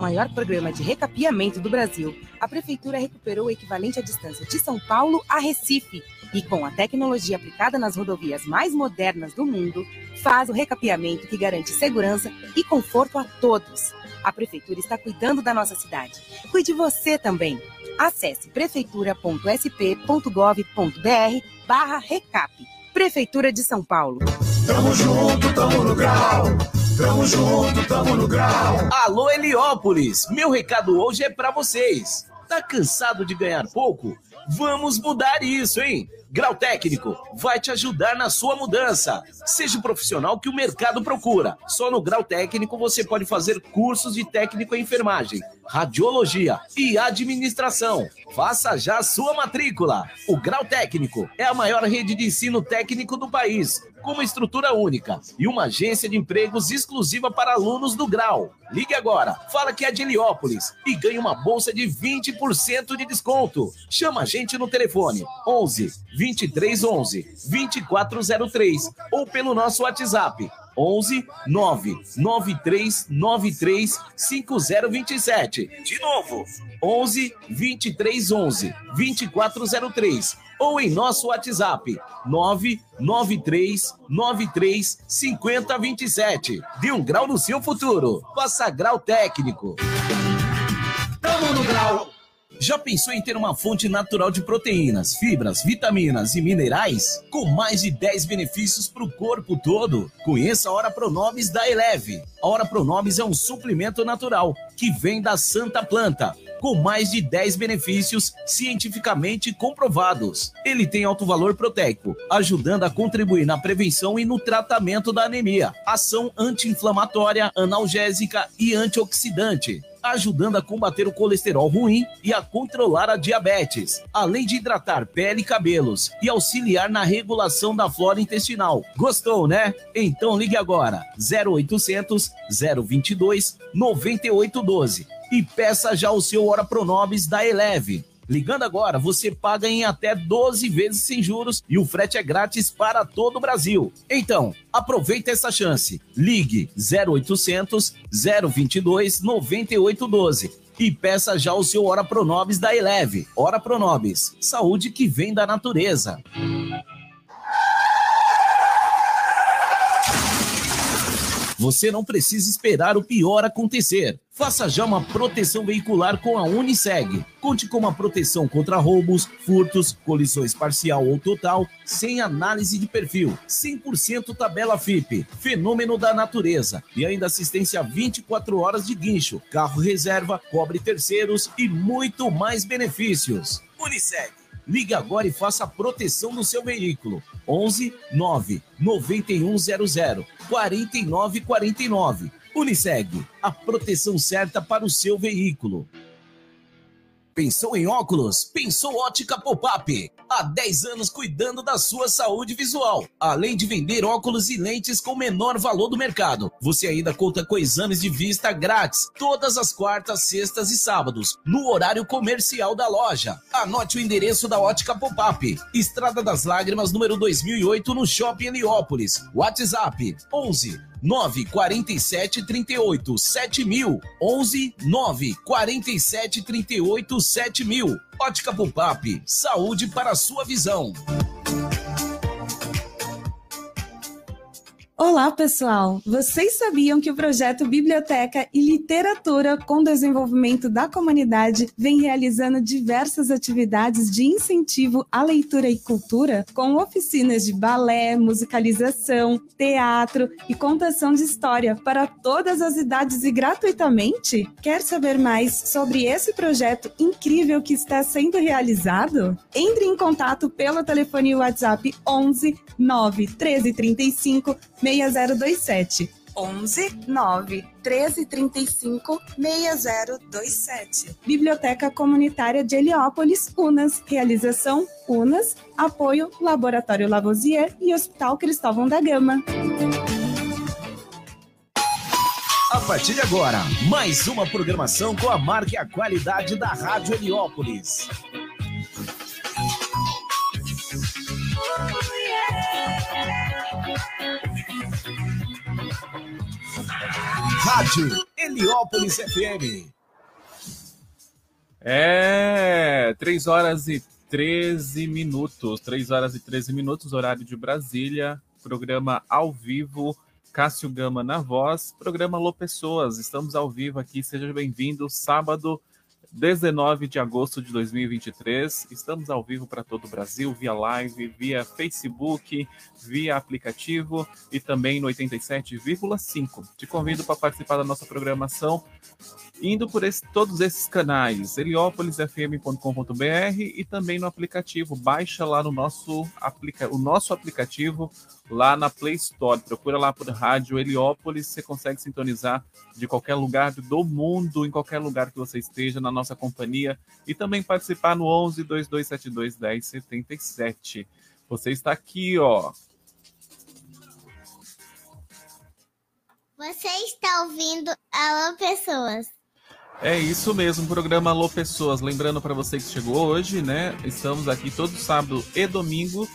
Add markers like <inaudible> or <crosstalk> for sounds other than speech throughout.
maior programa de recapeamento do Brasil, a Prefeitura recuperou o equivalente à distância de São Paulo a Recife e, com a tecnologia aplicada nas rodovias mais modernas do mundo, faz o recapeamento que garante segurança e conforto a todos. A Prefeitura está cuidando da nossa cidade. Cuide você também. Acesse prefeitura.sp.gov.br barra recap. Prefeitura de São Paulo. Tamo junto, tamo no grau. Tamo junto, tamo no grau. Alô, Heliópolis! Meu recado hoje é para vocês. Tá cansado de ganhar pouco? Vamos mudar isso, hein? Grau Técnico vai te ajudar na sua mudança. Seja o profissional que o mercado procura. Só no Grau Técnico você pode fazer cursos de técnico em enfermagem, radiologia e administração. Faça já sua matrícula. O Grau Técnico é a maior rede de ensino técnico do país, com uma estrutura única e uma agência de empregos exclusiva para alunos do Grau. Ligue agora, fala que é de Heliópolis e ganhe uma bolsa de 20% de desconto. Chama a gente no telefone 11 2311 2403 ou pelo nosso WhatsApp 11 993 93 5027. De novo, 11 23 11 2403 ou em nosso WhatsApp 993 93 5027. Dê um grau no seu futuro. Faça grau técnico. Tamo no grau. Já pensou em ter uma fonte natural de proteínas, fibras, vitaminas e minerais? Com mais de 10 benefícios para o corpo todo? Conheça a Hora Pronobis da Eleve. A Hora Pronobis é um suplemento natural que vem da Santa Planta com mais de 10 benefícios cientificamente comprovados. Ele tem alto valor proteico, ajudando a contribuir na prevenção e no tratamento da anemia, ação anti-inflamatória, analgésica e antioxidante ajudando a combater o colesterol ruim e a controlar a diabetes, além de hidratar pele e cabelos e auxiliar na regulação da flora intestinal. Gostou, né? Então ligue agora 0800 022 9812 e peça já o seu Hora Pronobis da Eleve. Ligando agora, você paga em até 12 vezes sem juros e o frete é grátis para todo o Brasil. Então, aproveita essa chance. Ligue 0800 022 9812 e peça já o seu Hora Pronobis da Eleve. Hora Pronobis, saúde que vem da natureza. Você não precisa esperar o pior acontecer. Faça já uma proteção veicular com a Uniseg. Conte com uma proteção contra roubos, furtos, colisões parcial ou total, sem análise de perfil, 100% tabela FIP, fenômeno da natureza e ainda assistência 24 horas de guincho, carro reserva, cobre terceiros e muito mais benefícios. Uniseg. Ligue agora e faça a proteção do seu veículo. 11 9 9100 4949. Uniseg, a proteção certa para o seu veículo. Pensou em óculos? Pensou Ótica Pop-Up. Há 10 anos cuidando da sua saúde visual. Além de vender óculos e lentes com menor valor do mercado, você ainda conta com exames de vista grátis todas as quartas, sextas e sábados, no horário comercial da loja. Anote o endereço da Ótica Pop-Up. Estrada das Lágrimas, número 2008, no Shopping Heliópolis. WhatsApp 11 9 47 38 7000 11 9 47 38 7000 Ótica Pupap, saúde para a sua visão. Olá, pessoal! Vocês sabiam que o projeto Biblioteca e Literatura com Desenvolvimento da Comunidade vem realizando diversas atividades de incentivo à leitura e cultura, com oficinas de balé, musicalização, teatro e contação de história para todas as idades e gratuitamente? Quer saber mais sobre esse projeto incrível que está sendo realizado? Entre em contato pelo telefone WhatsApp 11 9 1335 6027. 11 9 1335 6027. Biblioteca Comunitária de Heliópolis, Unas. Realização Unas. Apoio Laboratório Lavoisier e Hospital Cristóvão da Gama. A partir de agora, mais uma programação com a marca e a qualidade da Rádio Heliópolis. Rádio Heliópolis FM. É, 3 horas e 13 minutos. 3 horas e 13 minutos, horário de Brasília. Programa ao vivo. Cássio Gama na voz. Programa Lô Pessoas. Estamos ao vivo aqui. Seja bem-vindo. Sábado, 19 de agosto de 2023. Estamos ao vivo para todo o Brasil, via live, via Facebook, via aplicativo e também no 87,5. Te convido para participar da nossa programação indo por esse, todos esses canais, heliópolisfm.com.br e também no aplicativo. Baixa lá no nosso, aplica, o nosso aplicativo lá na Play Store. Procura lá por Rádio Heliópolis, você consegue sintonizar de qualquer lugar do mundo, em qualquer lugar que você esteja, na nossa companhia, e também participar no 11 2272 1077. Você está aqui, ó. Você está ouvindo Alô Pessoas. É isso mesmo, programa Alô Pessoas. Lembrando para você que chegou hoje, né? Estamos aqui todo sábado e domingo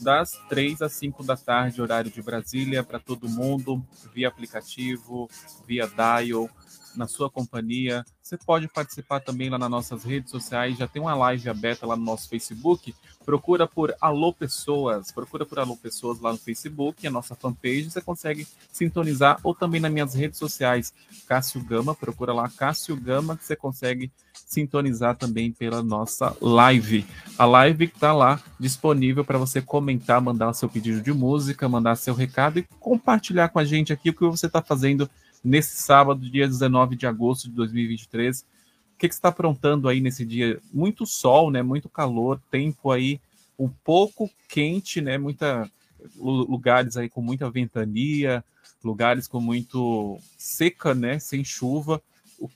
das 3 às 5 da tarde, horário de Brasília, para todo mundo, via aplicativo, via dial, na sua companhia. Você pode participar também lá nas nossas redes sociais, já tem uma live aberta lá no nosso Facebook. Procura por Alô Pessoas, procura por Alô Pessoas lá no Facebook, a nossa fanpage, você consegue sintonizar, ou também nas minhas redes sociais, Cássio Gama, procura lá Cássio Gama, que você consegue sintonizar também pela nossa live. A live está lá disponível para você comentar, mandar seu pedido de música, mandar seu recado e compartilhar com a gente aqui o que você está fazendo nesse sábado, dia 19 de agosto de 2023. O que, que você está aprontando aí nesse dia? Muito sol, né? Muito calor, tempo aí um pouco quente, né? Muita lugares aí com muita ventania, lugares com muito seca, né? Sem chuva.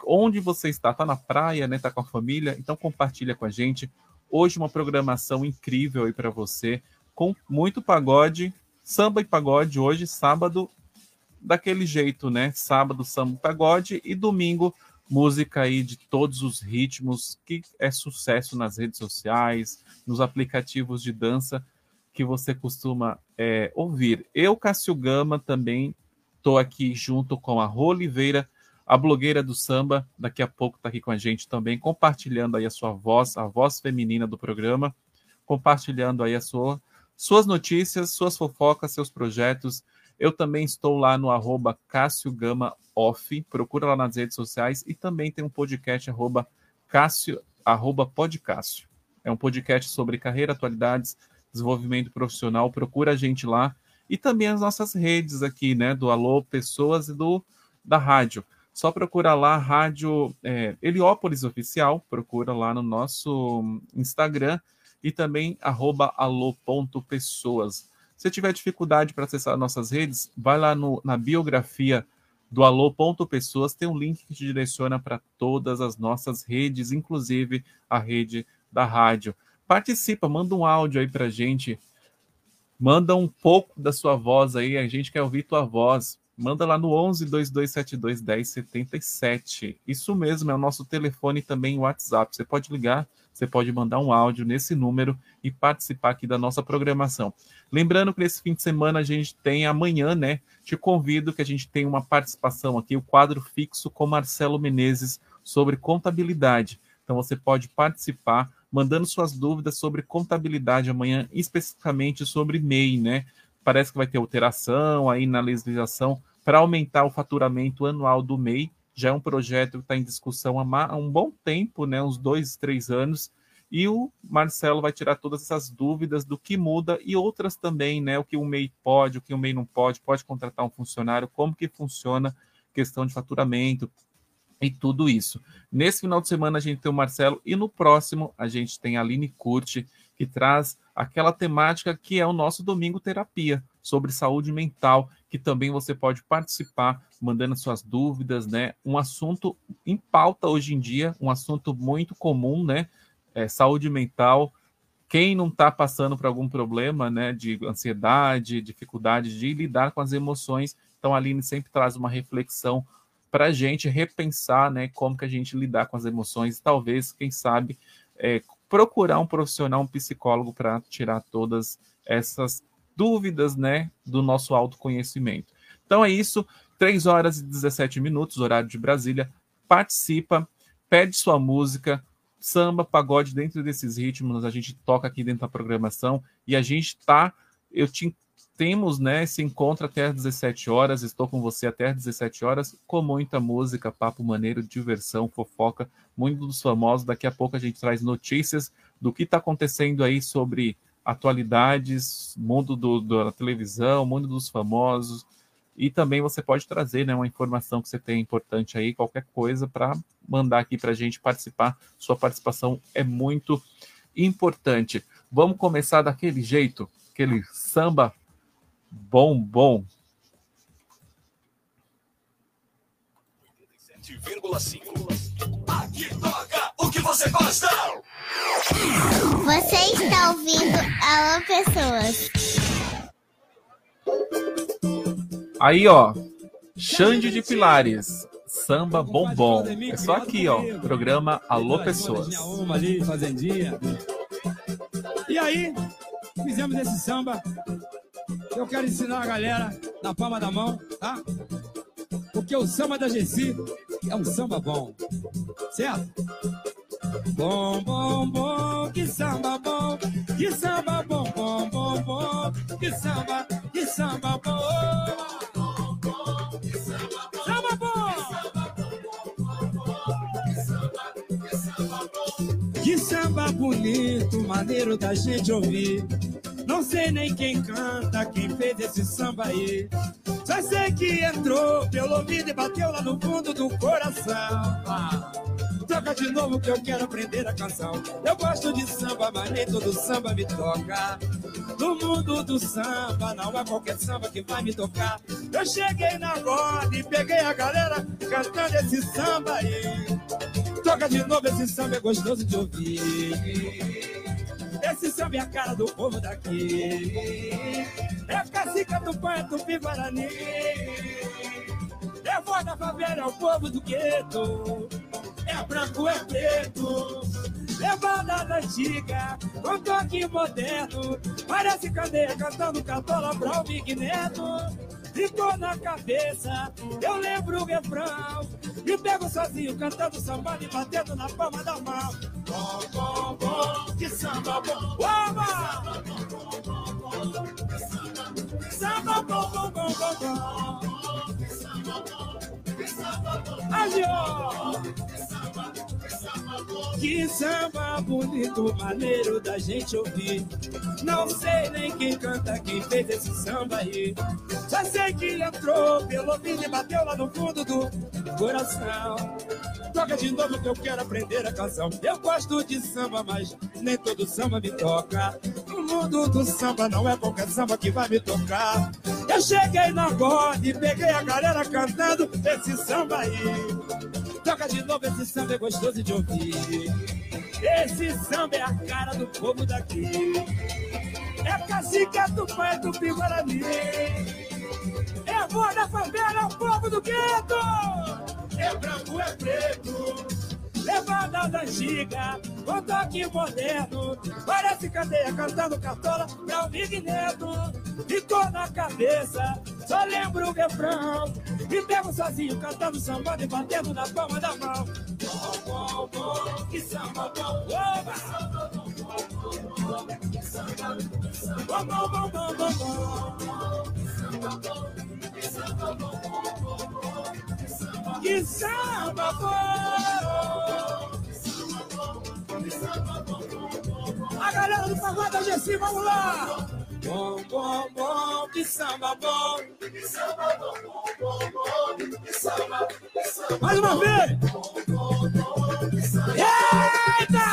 Onde você está? Está na praia, né? Está com a família? Então compartilha com a gente. Hoje uma programação incrível aí para você, com muito pagode, samba e pagode hoje, sábado daquele jeito, né? Sábado, samba, pagode e domingo, música aí de todos os ritmos, que é sucesso nas redes sociais, nos aplicativos de dança que você costuma é, ouvir. Eu, Cássio Gama, também estou aqui junto com a Rô Oliveira, a blogueira do samba, daqui a pouco está aqui com a gente também, compartilhando aí a sua voz, a voz feminina do programa, compartilhando aí a sua, suas notícias, suas fofocas, seus projetos, eu também estou lá no arroba Cássio Gama Off, procura lá nas redes sociais e também tem um podcast arroba Cássio, arroba Podcássio. É um podcast sobre carreira, atualidades, desenvolvimento profissional, procura a gente lá e também as nossas redes aqui, né, do Alô Pessoas e do da rádio. Só procura lá Rádio é, Heliópolis Oficial, procura lá no nosso Instagram e também arroba alô.pessoas. Se tiver dificuldade para acessar nossas redes, vai lá no, na biografia do alô.pessoas, tem um link que te direciona para todas as nossas redes, inclusive a rede da rádio. Participa, manda um áudio aí para a gente, manda um pouco da sua voz aí, a gente quer ouvir tua voz. Manda lá no 11 2272 1077. Isso mesmo, é o nosso telefone também o WhatsApp. Você pode ligar você pode mandar um áudio nesse número e participar aqui da nossa programação. Lembrando que nesse fim de semana a gente tem amanhã, né? Te convido que a gente tem uma participação aqui, o quadro fixo com Marcelo Menezes sobre contabilidade. Então você pode participar mandando suas dúvidas sobre contabilidade amanhã, especificamente sobre MEI, né? Parece que vai ter alteração aí na legislação para aumentar o faturamento anual do MEI já é um projeto que está em discussão há um bom tempo, né, uns dois, três anos, e o Marcelo vai tirar todas essas dúvidas do que muda e outras também, né, o que o MEI pode, o que o MEI não pode, pode contratar um funcionário, como que funciona questão de faturamento e tudo isso. Nesse final de semana a gente tem o Marcelo e no próximo a gente tem a Aline Curti, que traz aquela temática que é o nosso Domingo Terapia, sobre saúde mental, que também você pode participar, mandando suas dúvidas, né? Um assunto em pauta hoje em dia, um assunto muito comum, né? É, saúde mental. Quem não está passando por algum problema, né? De ansiedade, dificuldade de lidar com as emoções. Então, a Aline sempre traz uma reflexão para a gente repensar, né? Como que a gente lidar com as emoções. Talvez, quem sabe, é, procurar um profissional, um psicólogo para tirar todas essas dúvidas, né, do nosso autoconhecimento. Então é isso. 3 horas e 17 minutos, horário de Brasília. Participa, pede sua música, samba, pagode, dentro desses ritmos, a gente toca aqui dentro da programação e a gente tá. Eu te temos né, esse encontro até às 17 horas. Estou com você até às 17 horas, com muita música, papo maneiro, diversão, fofoca, muito dos famosos. Daqui a pouco a gente traz notícias do que está acontecendo aí sobre atualidades, mundo do, da televisão, mundo dos famosos. E também você pode trazer né, uma informação que você tem importante aí, qualquer coisa, para mandar aqui para a gente participar. Sua participação é muito importante. Vamos começar daquele jeito, aquele samba bom, bom. 7,5. Aqui toca o que você gosta. Você está ouvindo Alô Pessoas. Aí, ó. Xande de Pilares. Samba bom bom. É só aqui, ó. Programa Alô Pessoas. E aí, fizemos esse samba. Eu quero ensinar a galera na palma da mão, tá? Porque o samba da Gessi é um samba bom. Certo? Bom, bom, bom, que samba bom, que samba bom, bom, bom, bom, que samba, que samba bom. Que samba bonito, maneiro da gente ouvir. Não sei nem quem canta, quem fez esse samba aí. Só sei que entrou pelo ouvido e bateu lá no fundo do coração. Ah, toca de novo que eu quero aprender a canção. Eu gosto de samba, mas nem todo samba me toca. No mundo do samba, não há qualquer samba que vai me tocar. Eu cheguei na roda e peguei a galera cantando esse samba aí. Toca de novo, esse samba é gostoso de ouvir. Esse samba é a cara do povo daqui. É cacica do pai, tupi guarani. É voz da favela, é o povo do gueto. É branco, é preto. É banda da antiga, com toque moderno. Parece cadeia cantando catola pra o Big Neto. Ficou na cabeça, eu lembro o refrão. E pego sozinho cantando samba e batendo na palma da mão. Bom, bom, bom, que samba bom. Oba! Samba bom, bom, bom, bom, bom. Agiô! Que samba bonito, maneiro da gente ouvir. Não sei nem quem canta, quem fez esse samba aí. Já sei que entrou pelo ouvido e bateu lá no fundo do coração. Toca de novo que eu quero aprender a canção. Eu gosto de samba, mas nem todo samba me toca. No mundo do samba não é qualquer samba que vai me tocar. Eu cheguei na roda e peguei a galera cantando esse samba aí. Toca de novo, esse samba é gostoso de ouvir. Esse samba é a cara do povo daqui. É cacique é do pai do Piguarani. É a voz da favela, é o povo do gueto. É branco, é preto. Levada da giga, com toque moderno. Parece cadeia cantando cartola pra o Big Neto. Ficou na cabeça, só lembro o refrão. E pego sozinho cantando samba e batendo na palma da mão. Bom, bom, bom, que samba bom. Oba! Bom, bom, bom, bom, bom, bom. Que samba bom! A galera do pagode Gessi, vamos lá! Bom, bom, bom, que samba bom! Que samba bom, bom, bom, bom, que samba, que samba Mais uma vez! Eita!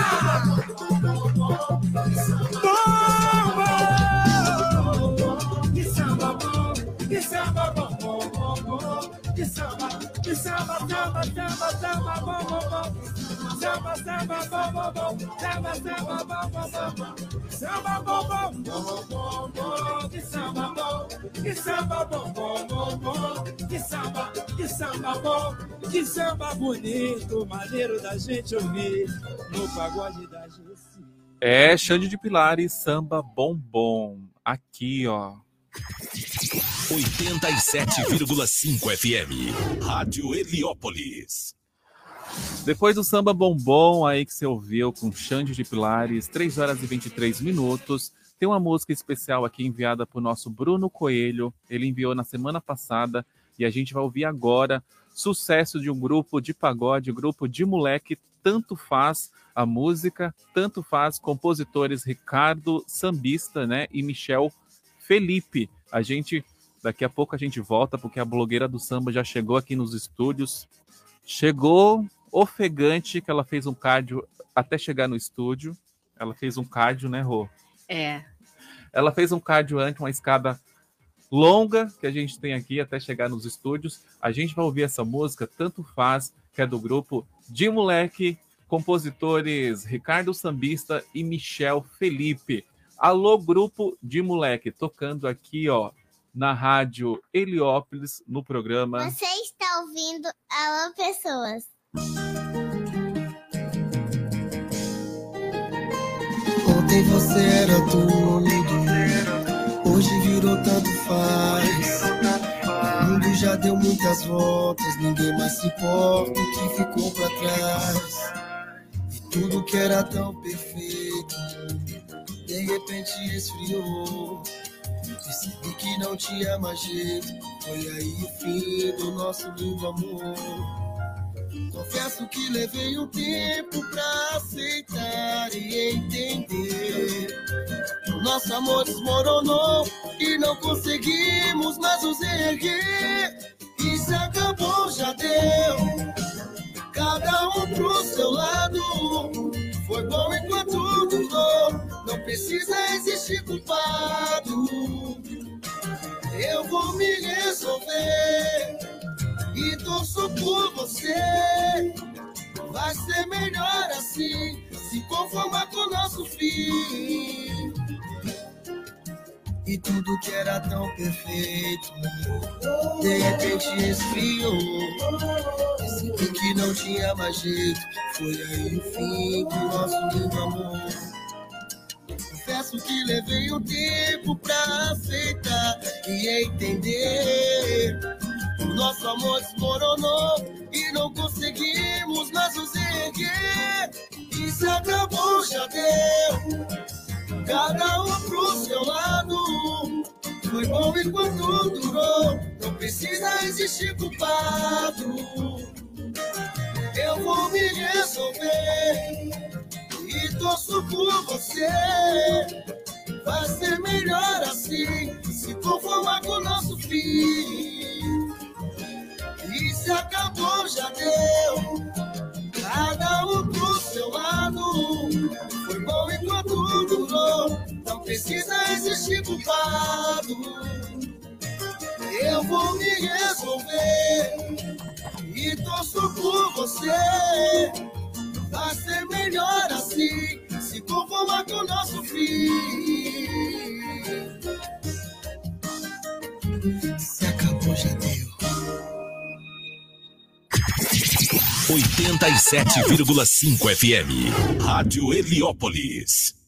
Que samba, samba, samba, samba, bom, bom, bom. Samba, samba, bom, bom, bom. Samba, samba, bom, bom, bom. Samba, bom, bom, bom, bom, bom. Que samba bom, que samba bom, bom, bom, bom. Que samba, que samba bom, que samba bonito, maneiro da gente ouvir no pagode da Gessi. É, Xande de Pilares, samba bom bom. Aqui, ó. 87,5 FM. Rádio Heliópolis. Depois do samba bombom aí que você ouviu com Xande de Pilares, 3 horas e 23 minutos, tem uma música especial aqui enviada por nosso Bruno Coelho. Ele enviou na semana passada e a gente vai ouvir agora. Sucesso de um grupo de pagode, grupo de moleque, tanto faz a música, tanto faz compositores Ricardo Sambista, né, e Michel Felipe. A gente daqui a pouco a gente volta porque a blogueira do samba já chegou aqui nos estúdios. Chegou ofegante que ela fez um cardio até chegar no estúdio. Ela fez um cardio, né, Rô? É. Ela fez um cardio antes, uma escada longa que a gente tem aqui até chegar nos estúdios. A gente vai ouvir essa música, tanto faz, que é do grupo de moleque, compositores Ricardo Sambista e Michel Felipe. Alô, grupo de moleque, tocando aqui, ó, na rádio Heliópolis, no programa. Você está ouvindo Alô Pessoas. Ontem você era tudo, hoje virou tanto faz. O mundo já deu muitas voltas, ninguém mais se importa o que ficou pra trás. E tudo que era tão perfeito, de repente esfriou. Percebi que não tinha mais jeito, foi aí o fim do nosso lindo amor. Confesso que levei um tempo pra aceitar e entender. O nosso amor desmoronou e não conseguimos mais nos erguer. Se acabou, já deu. Cada um pro seu lado. Foi bom enquanto durou. Não precisa existir culpado. Eu vou me resolver e torço por você. Vai ser melhor assim, se conformar com o nosso fim. E tudo que era tão perfeito, de repente esfriou. Percebi que não tinha mais jeito, foi aí o fim do nosso lindo amor. Confesso que levei um tempo pra aceitar e entender. O nosso amor desmoronou e não conseguimos mais nos erguer. Se acabou, já deu. Cada um pro seu lado. Foi bom enquanto durou. Não precisa existir culpado. Eu vou me resolver. E torço por você. Vai ser melhor assim. Se conformar com o nosso fim. E se acabou, já deu. Cada um pro seu lado. Foi bom enquanto durou. Precisa existir culpado. Eu vou me resolver. E torço por você. Vai ser melhor assim. Se conformar com o nosso fim. Se acabou, já deu. 87,5 FM. Rádio Heliópolis.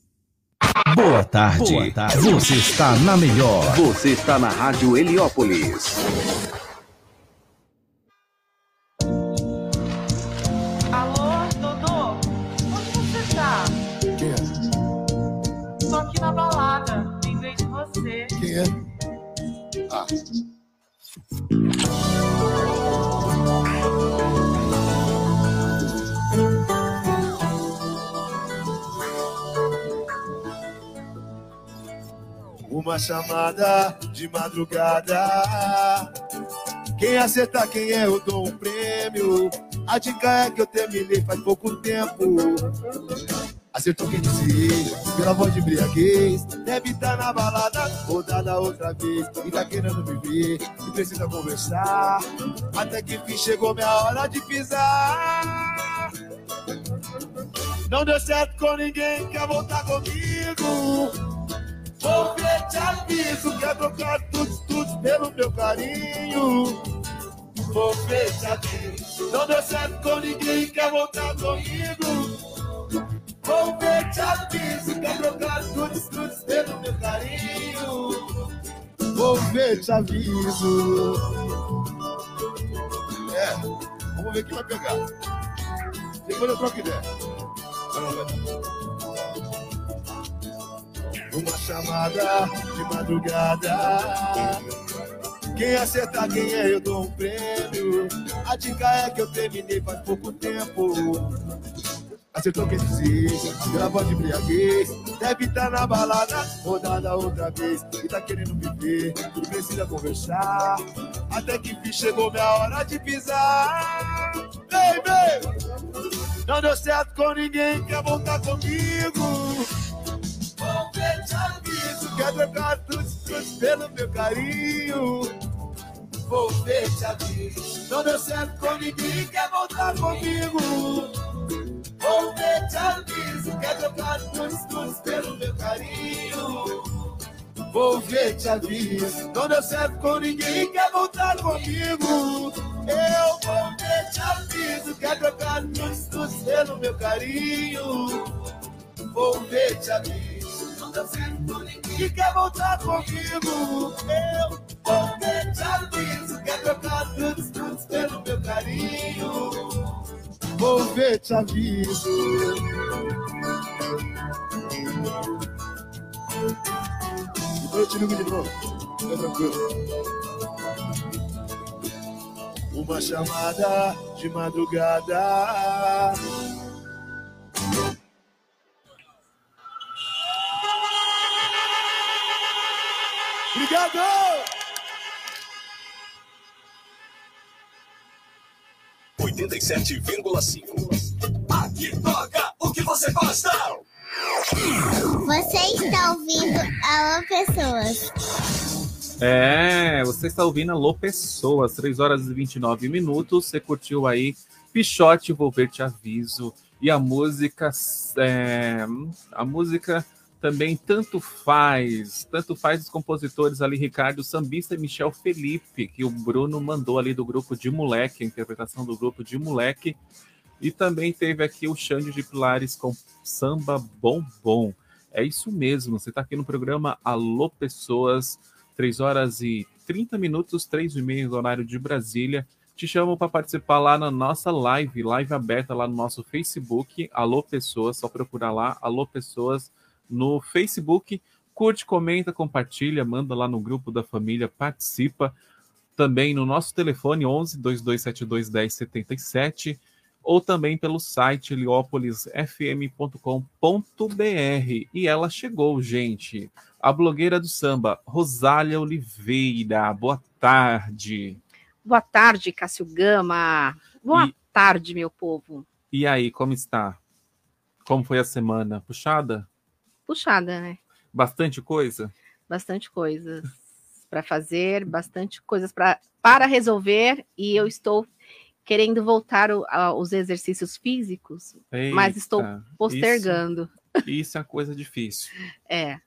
Boa tarde. Boa tarde. Você está na melhor. Você está na Rádio Heliópolis. Alô, Dodô? Onde você tá? Quem é? Tô aqui na balada. Lembrei de você. Quem é? Ah. Uma chamada de madrugada. Quem acertar quem é, eu dou um prêmio. A dica é que eu terminei faz pouco tempo. Acertou quem disse, pela voz de embriaguez. Deve estar na balada, rodada outra vez. E tá querendo me ver, e precisa conversar. Até que enfim chegou minha hora de pisar. Não deu certo com ninguém, quer voltar comigo. Ver, te aviso, quer trocar tudo, tudo pelo meu carinho. Ver, te aviso, não deu certo com ninguém, quer voltar comigo. Vou ver, te aviso, quer trocar tudo, tudo pelo meu carinho. Vou ver, te aviso. É, vamos ver quem vai pegar. Depois eu troco ideia. Uma chamada de madrugada. Quem acertar quem é, eu dou um prêmio. A dica é que eu terminei faz pouco tempo. Acertou quem pela voz de embriaguez. Deve estar na balada, rodada outra vez. E tá querendo me ver, e precisa conversar. Até que enfim chegou minha hora de pisar. Baby! Não deu certo com ninguém, quer voltar comigo. Te aviso. Quer trocar tudo, pelo meu carinho. Vou ver, te aviso. Não deu certo com ninguém, quer voltar comigo. Vou ver, te aviso. Quer trocar tudo, pelo meu carinho. Vou ver, te aviso. Não deu certo com ninguém, quer voltar comigo. Eu vou ver, te aviso. Quer trocar tudo pelo meu carinho. Vou ver, te aviso. Que quer voltar comigo. Eu ver, te aviso. Quer trocar tudo, tudo pelo meu carinho. Vou ver, te aviso. Depois eu te ligo de novo. Fica tranquilo. Uma chamada de madrugada. Obrigado! Oitenta e sete vírgula cinco. Aqui toca o que você gosta. Você está ouvindo Alô Pessoas. É, você está ouvindo Alô Pessoas, 3 horas e 29 minutos. Você curtiu aí Pichote, Vou Ver Te Aviso. E a música, é, a música também tanto faz, tanto faz os compositores ali, Ricardo Sambista e Michel Felipe, que o Bruno mandou ali do grupo de moleque, a interpretação do grupo de moleque. E também teve aqui o Xande de Pilares com Samba Bom Bom. É isso mesmo, você está aqui no programa Alô Pessoas, 3 horas e 30 minutos, 3 e meia no horário de Brasília. Te chamo para participar lá na nossa live, live aberta lá no nosso Facebook, Alô Pessoas, só procurar lá, Alô Pessoas, no Facebook. Curte, comenta, compartilha, manda lá no grupo da família, participa. Também no nosso telefone 11 2272 1077 ou também pelo site leopolisfm.com.br. E ela chegou, gente. A blogueira do samba, Rosália Oliveira. Boa tarde. Boa tarde, Cássio Gama. Boa E- tarde, meu povo. E aí, como está? Como foi a semana? Puxada? Puxada, né? Bastante coisa? Bastante coisas para fazer, bastante coisas pra, para resolver. E eu estou querendo voltar o- aos exercícios físicos, mas estou Eita, postergando. Isso, isso é coisa difícil. <laughs> É.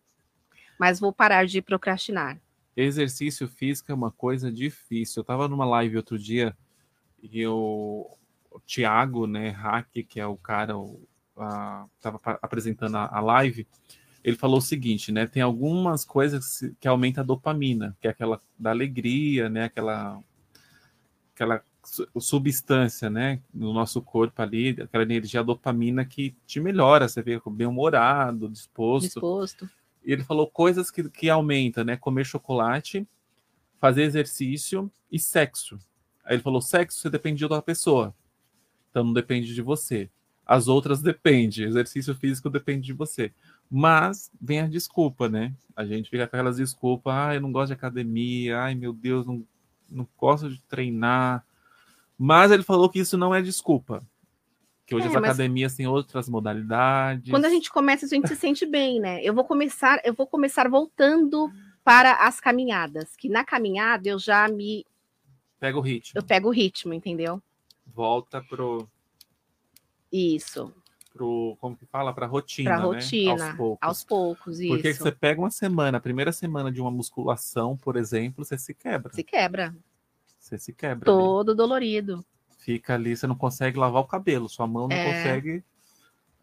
Mas vou parar de procrastinar. Exercício físico é uma coisa difícil. Eu tava numa live outro dia e eu, o Thiago, né, Hack, que é o cara, o, a, tava pa- apresentando a, a live, ele falou o seguinte, né, tem algumas coisas que aumenta a dopamina, que é aquela da alegria, né, aquela aquela su- substância, né, no nosso corpo ali, aquela energia dopamina que te melhora, você fica bem-humorado, disposto. Disposto. E ele falou coisas que, que aumenta, né? Comer chocolate, fazer exercício e sexo. Aí ele falou: sexo você depende de outra pessoa. Então não depende de você. As outras depende. Exercício físico depende de você. Mas vem a desculpa, né? A gente fica com aquelas desculpas, ah, eu não gosto de academia, ai meu Deus, não, não gosto de treinar. Mas ele falou que isso não é desculpa. Que hoje É, as academias têm outras modalidades. Quando a gente começa, a gente se sente bem, né? Eu vou começar, eu vou começar voltando para as caminhadas, que na caminhada eu já me Pega o ritmo. eu pego o ritmo, entendeu? Volta pro, Isso, pro como que fala? Pra rotina, para né? rotina, Aos poucos. aos poucos, isso. Porque você pega uma semana, a primeira semana de uma musculação, por exemplo, você se quebra. Se quebra, Você se quebra. ali. todo dolorido. Fica ali, você não consegue lavar o cabelo, sua mão não É. consegue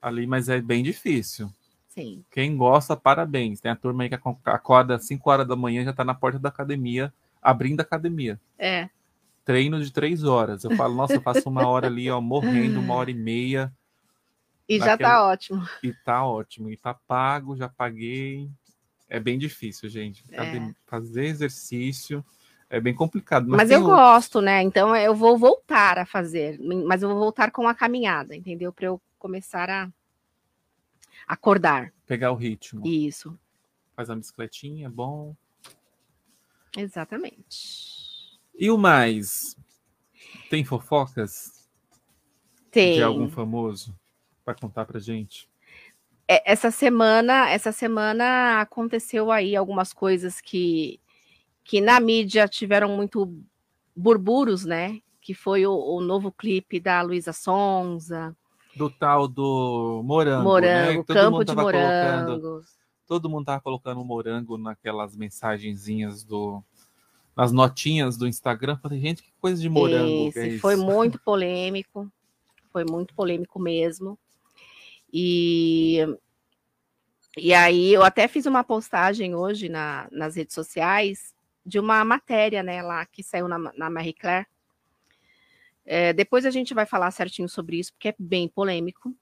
ali, mas é bem difícil. Sim. Quem gosta, parabéns. Tem a turma aí que aco- acorda às 5 horas da manhã já tá na porta da academia, abrindo a academia. É. Treino de três horas. Eu falo, nossa, eu faço uma hora ali, ó, morrendo, uma hora e meia. E já tá ótimo. E tá ótimo. E tá pago, já paguei. É bem difícil, gente. É. Fazer exercício é bem complicado. Mas, Mas, eu outro. gosto, né? Então eu vou voltar a fazer, mas eu vou voltar com a caminhada, entendeu? Para eu começar a acordar. Pegar o ritmo. Isso, Faz a bicicletinha, é bom. exatamente. E o mais? Tem fofocas Tem. de algum famoso para contar pra gente? É, essa semana, essa semana aconteceu aí algumas coisas que que na mídia tiveram muito burburos, né? Que foi o, o novo clipe da Luísa Sonza, Do tal do morango, Morango, né? Todo Campo de colocando, Morangos. todo mundo tava colocando morango naquelas mensagenzinhas do nas notinhas do Instagram. Falei, gente, que coisa de morango é Esse isso? foi <laughs> muito polêmico, foi muito polêmico mesmo. E, e aí eu até fiz uma postagem hoje na- nas redes sociais de uma matéria, né, lá que saiu na, na Marie Claire. É, depois a gente vai falar certinho sobre isso, porque é bem polêmico.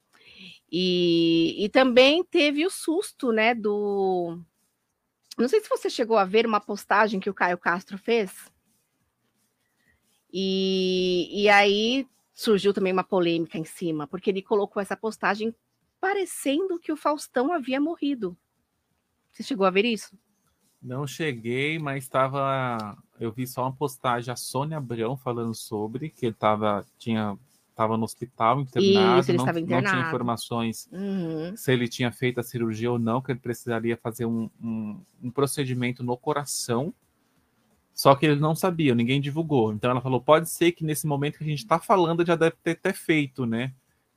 E, e também teve o susto, né, do. Não sei se você chegou a ver uma postagem que o Caio Castro fez. E, e aí surgiu também uma polêmica em cima, porque ele colocou essa postagem parecendo que o Faustão havia morrido. Você chegou a ver isso? Não cheguei, mas estava. Eu vi só uma postagem a Sônia Abrão falando sobre que ele tava, tinha, tava no hospital internado, Isso, não, estava não tinha internado. informações Uhum. se ele tinha feito a cirurgia ou não, que ele precisaria fazer um, um, um procedimento no coração. Só que ele não sabia, ninguém divulgou. Então ela falou: pode ser que nesse momento que a gente está falando já deve ter até feito, né?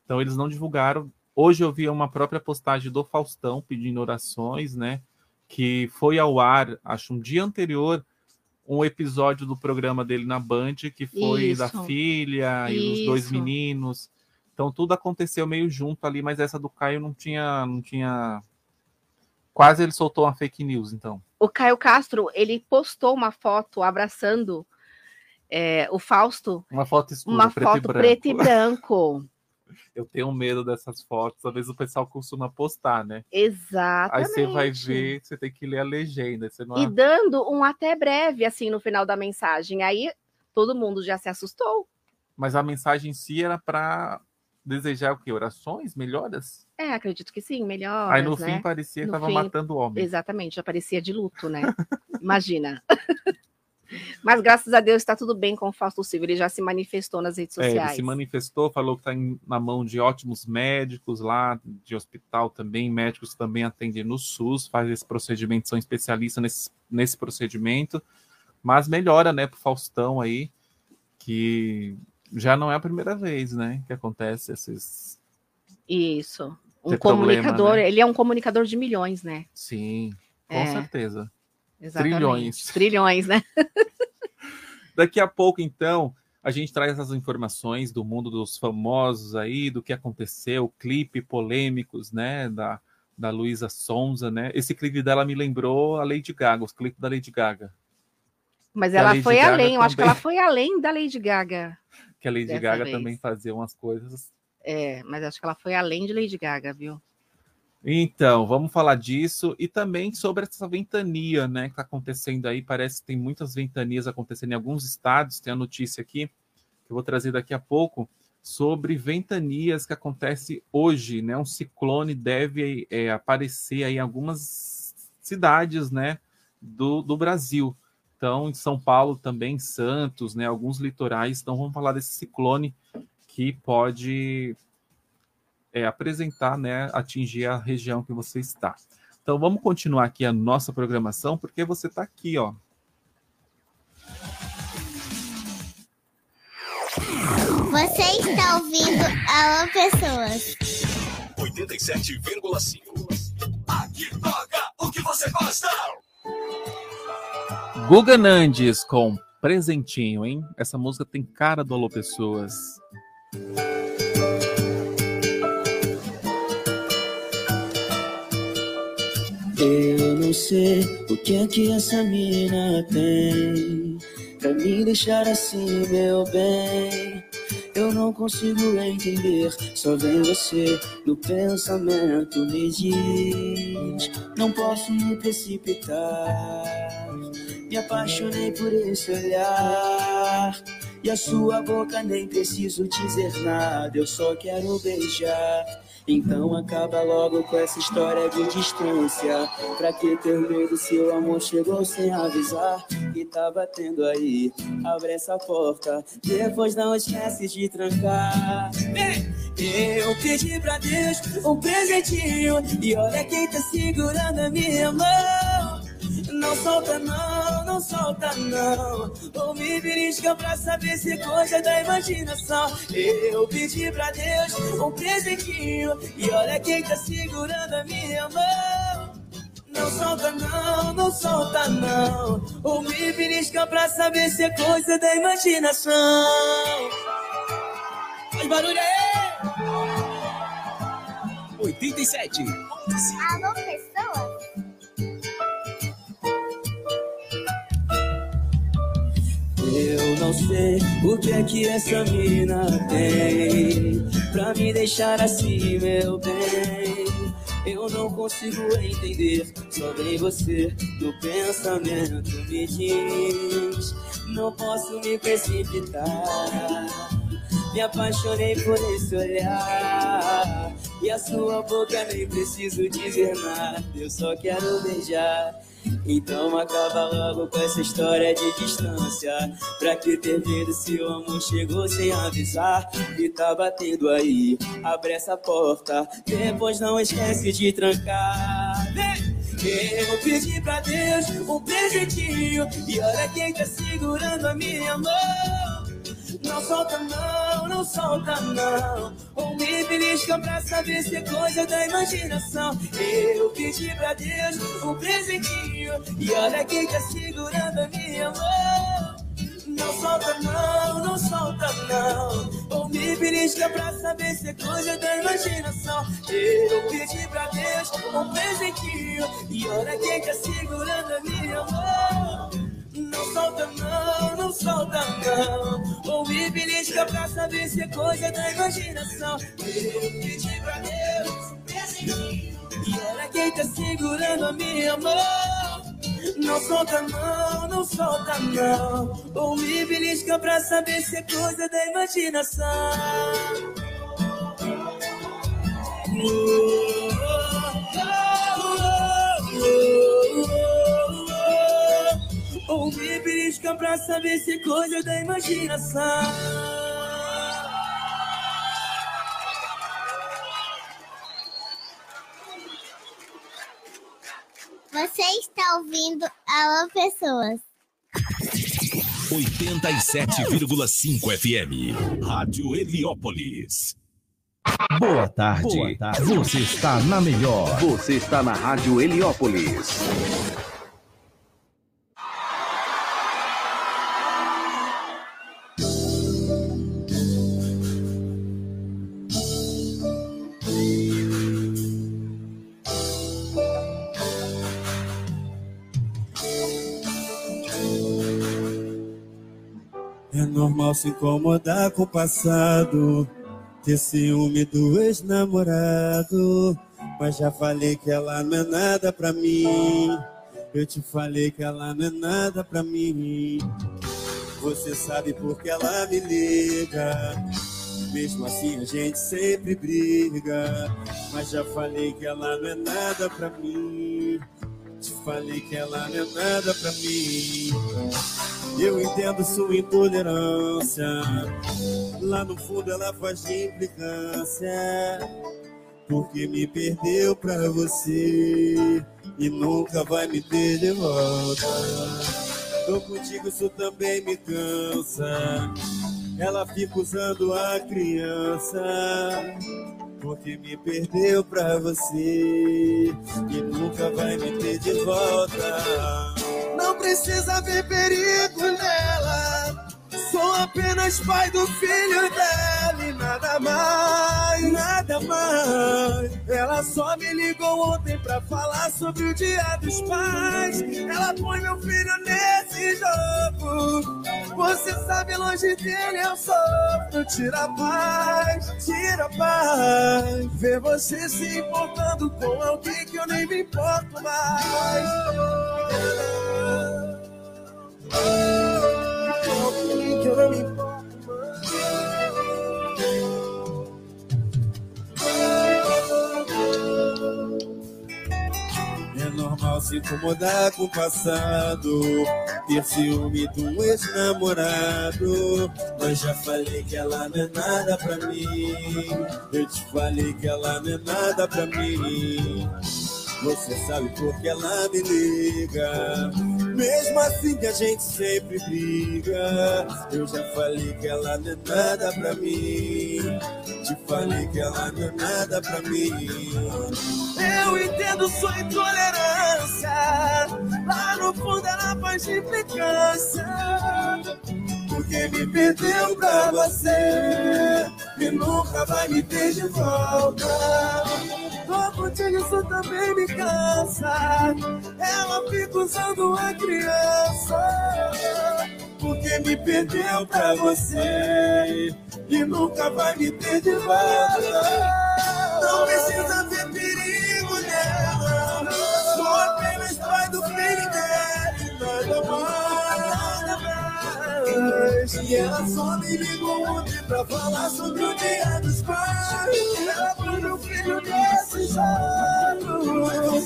Então eles não divulgaram. Hoje eu vi uma própria postagem do Faustão pedindo orações, né? Que foi ao ar, acho, um dia anterior, um episódio do programa dele na Band, que foi da Isso. filha e os dois Isso. meninos. Então tudo aconteceu meio junto ali, mas essa do Caio não tinha, não tinha. Quase ele soltou uma fake news, então. O Caio Castro, ele postou uma foto abraçando é, o Fausto, Uma foto escura, uma preto foto e branco. preto e branco. <laughs> Eu tenho medo dessas fotos, às vezes o pessoal costuma postar, né? Exatamente. Aí você vai ver, você tem que ler a legenda. Você não E dando um até breve, assim, no final da mensagem. Aí todo mundo já se assustou. Mas a mensagem em si era para desejar o quê? Orações? Melhoras? É, acredito que sim, melhor. Aí no fim parecia que No tava fim, matando o homem. Exatamente, já parecia de luto, né? <laughs> Imagina. Mas graças a Deus está tudo bem com o Fausto Silva. Ele já se manifestou nas redes É, ele sociais. se manifestou, falou que está na mão de ótimos médicos lá, de hospital também, médicos também atendem no SUS, faz esse procedimento, são especialistas nesse, nesse procedimento, mas melhora, né, pro Faustão aí, que já não é a primeira vez, né, que acontece esses... Isso. Um problema, comunicador, né? ele é um comunicador de milhões, né? Sim, com É. certeza. Exatamente. Trilhões. Trilhões, né? <laughs> Daqui a pouco, então, a gente traz essas informações do mundo dos famosos aí, do que aconteceu, clipe polêmicos, né, da, da Luísa Sonza, né? Esse clipe dela me lembrou a Lady Gaga, os clipes da Lady Gaga. Mas Que ela foi Gaga além, eu acho que também- ela foi além da Lady Gaga. Que a Lady Gaga vez. também fazia umas coisas. É, mas acho que ela foi além de Lady Gaga, viu? Então, vamos falar disso e também sobre essa ventania, né, que está acontecendo aí. Parece que tem muitas ventanias acontecendo em alguns estados. Tem a notícia aqui que eu vou trazer daqui a pouco sobre ventanias que acontece hoje, né? Um ciclone deve é, aparecer aí em algumas cidades, né, do, do Brasil. Então, em São Paulo também, Santos, né, alguns litorais. Então, vamos falar desse ciclone que pode é, apresentar, né, atingir a região que você está. Então vamos continuar aqui a nossa programação, porque você está aqui, ó. Você está ouvindo Alô Pessoas. 87,5. Aqui toca o que você gosta. Guga Nandes com presentinho, hein? Essa música tem cara do Alô Pessoas. Eu não sei o que é que essa mina tem pra me deixar assim, meu bem. Eu não consigo entender, só vem você no pensamento me diz. Não posso me precipitar, me apaixonei por esse olhar. E a sua boca nem preciso dizer nada, eu só quero beijar. Então acaba logo com essa história de distância. Pra que ter medo se o amor chegou sem avisar? E tá batendo aí, abre essa porta. Depois não esquece de trancar. Eu pedi pra Deus um presentinho. E olha quem tá segurando a minha mão. Não solta não, não solta não Ou me belisca pra saber se é coisa da imaginação Eu pedi pra Deus um presentinho E olha quem tá segurando a minha mão Não solta não, não solta não Ou me belisca pra saber se é coisa da imaginação Faz barulho aí! 87. Alô, pessoas? Eu não sei o que é que essa mina tem pra me deixar assim, meu bem. Eu não consigo entender, só vem você no pensamento me diz. Não posso me precipitar. Me apaixonei por esse olhar. E a sua boca nem preciso dizer nada. Eu só quero beijar. Então acaba logo com essa história de distância. Pra que ter medo se o amor chegou sem avisar? E tá batendo aí, abre essa porta. Depois não esquece de trancar. Eu pedi pra Deus um presentinho. E olha quem tá segurando a minha mão. Não solta não, não solta não. Ou me belisca pra saber se é coisa da imaginação. Eu pedi pra Deus um presentinho. E olha quem tá segurando a minha mão. Não solta não, não solta não. Ou me belisca pra saber se é coisa da imaginação. Eu pedi pra Deus um presentinho. E olha quem tá segurando a minha mão não solta não, não solta não. Ou me belisca pra saber se é coisa da imaginação. Eu pedi pra Deus E olha quem tá segurando a minha mão. Não solta não, não solta não. Ou me belisca pra saber se é coisa da imaginação. Oh, ou me belisca pra saber se coisa da imaginação. Você está ouvindo Alô Pessoas. 87,5 FM. Rádio Heliópolis. Boa tarde. Boa tarde. Você está na melhor. Você está na Rádio Heliópolis. Se incomodar com o passado, ter ciúme do ex-namorado. Mas já falei que ela não é nada pra mim. Eu te falei que ela não é nada pra mim. Você sabe porque ela me liga. Mesmo assim a gente sempre briga. Mas já falei que ela não é nada pra mim. Te falei que ela não é nada pra mim. Eu entendo sua intolerância. Lá no fundo ela faz de implicância. Porque me perdeu pra você e nunca vai me ter de volta. Tô contigo, isso também me cansa. Ela fica usando a criança. Porque me perdeu pra você e nunca vai me ter de volta. Não precisa ver perigo nela. Sou apenas pai do filho dela e nada mais, nada mais. Ela só me ligou ontem pra falar sobre o dia dos pais. Ela põe meu filho nesse jogo. Você sabe, longe dele eu sofro. Tira paz, tira paz. Ver você se importando com alguém que eu nem me importo mais. Alguém que eu não me importo É normal se incomodar com o passado, ter ciúme um ex-namorado. Mas já falei que ela não é nada pra mim. Eu te falei que ela não é nada pra mim. Você sabe por que ela me liga. Mesmo assim que a gente sempre briga. Eu já falei que ela não é nada pra mim. Te falei que ela não é nada pra mim. Eu entendo sua intolerância. Lá no fundo ela faz implicância. Porque me perdeu pra você. E nunca vai me ter de volta. Tô contigo, isso também me cansa. Ela fica usando a criança. Porque me perdeu pra você. E nunca vai me ter de volta. Não precisa ver perigo nela. Sou apenas pai do filho dela. Nada mais. E ela só me ligou ontem pra falar sobre o dia dos pais. Ela foi meu filho desse jogo. Eu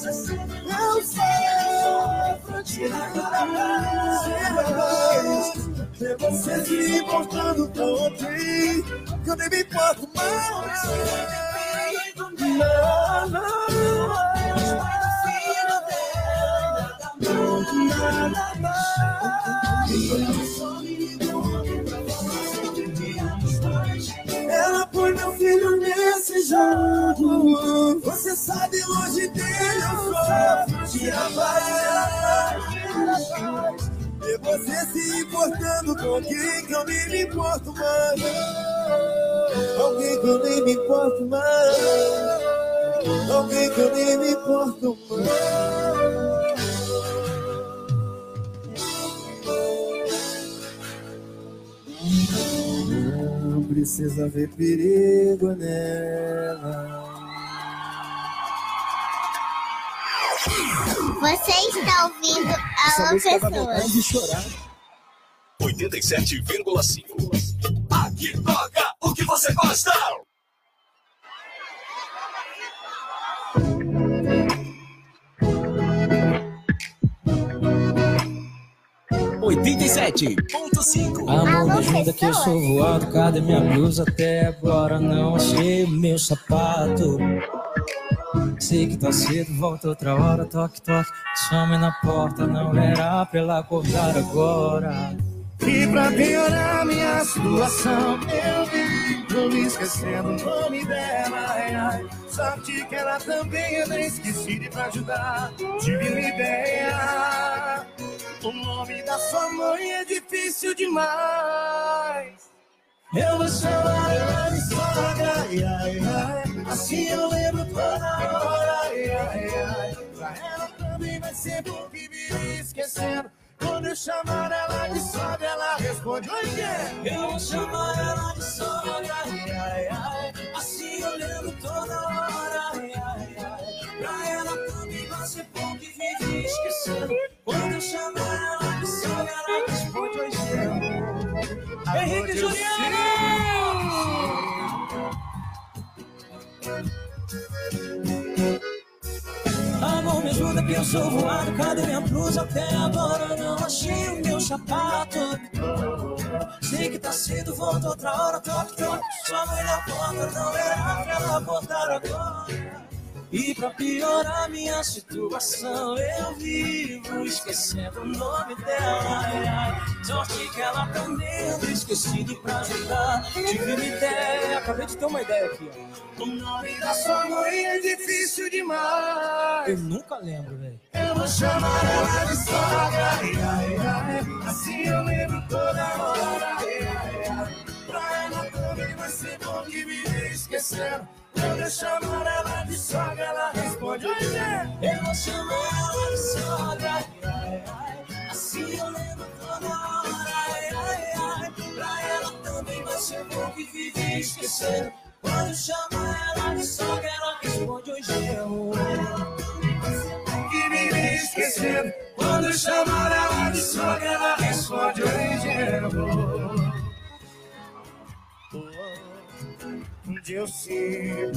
sofro tirar a paz. Ver você se importando com alguém que eu nem me importo mais. Não, não. Nada mais. Jogo. Você sabe, longe dele eu sofro. Tira a paz. E você se importando com alguém que eu nem me importo mais. Alguém que eu nem me importo mais. Alguém que eu nem me importo mais. Precisa ver perigo nela. Você está ouvindo de Pessoas. chorar. 87,5. Aqui toca o que você gosta. Oitenta e sete ponto cinco. Amor, me ajuda que eu sou voado. Cadê minha blusa? Até agora não achei o meu sapato. Sei que tá cedo, volta outra hora. Toque, toque, chame na porta. Não era pra ela acordar agora. E pra piorar minha situação, eu vi, tô me esquecendo o nome dela. Ai, ai. Sorte que ela também eu nem esqueci de pra ajudar. Tive uma ideia. O nome da sua mãe é difícil demais. Eu vou chamar ela de sogra, ai, ai, ai. Assim eu lembro toda hora, ai, ai, ai. Pra ela também vai ser bom que me esquecendo. Quando eu chamar ela de sogra, ela responde, oi, é. Eu vou chamar ela de sogra, ai, ai, ai. Assim eu lembro toda hora, ai, ai, ai. Pra ela bom que vive esquecendo. Quando eu chamar ela de sogra, ela responde, oi, é. Henrique Juliano! Amor, me ajuda que eu sou voado. Cadê minha blusa? Até agora não achei o meu sapato. Sei que tá cedo, volta outra hora. Toque, toque, sua mãe na porta. Não era pra ela voltar agora. E pra piorar minha situação, eu vivo esquecendo o nome dela. Ai, ai. Sorte que ela também anda esquecido pra ajudar. Tive uma ideia, acabei de ter uma ideia aqui. ó. O nome da sua mãe é difícil demais. Eu nunca lembro, velho. Eu vou chamar ela de sogra, ai, ai, ai. Assim eu lembro toda hora, ai, percebeu que me esquecendo. Quando eu chamar ela de sogra, Eu de sogra. Ai, ai, assim eu lembro toda hora. Ai, ai, ai. Pra ela também vai ser bom que vive esquecendo. Quando chama ela de sogra, ela responde: Oi, Gelo. Que vive esquecendo. Quando chamar ela de sogra, ela responde: Oi, Gelo.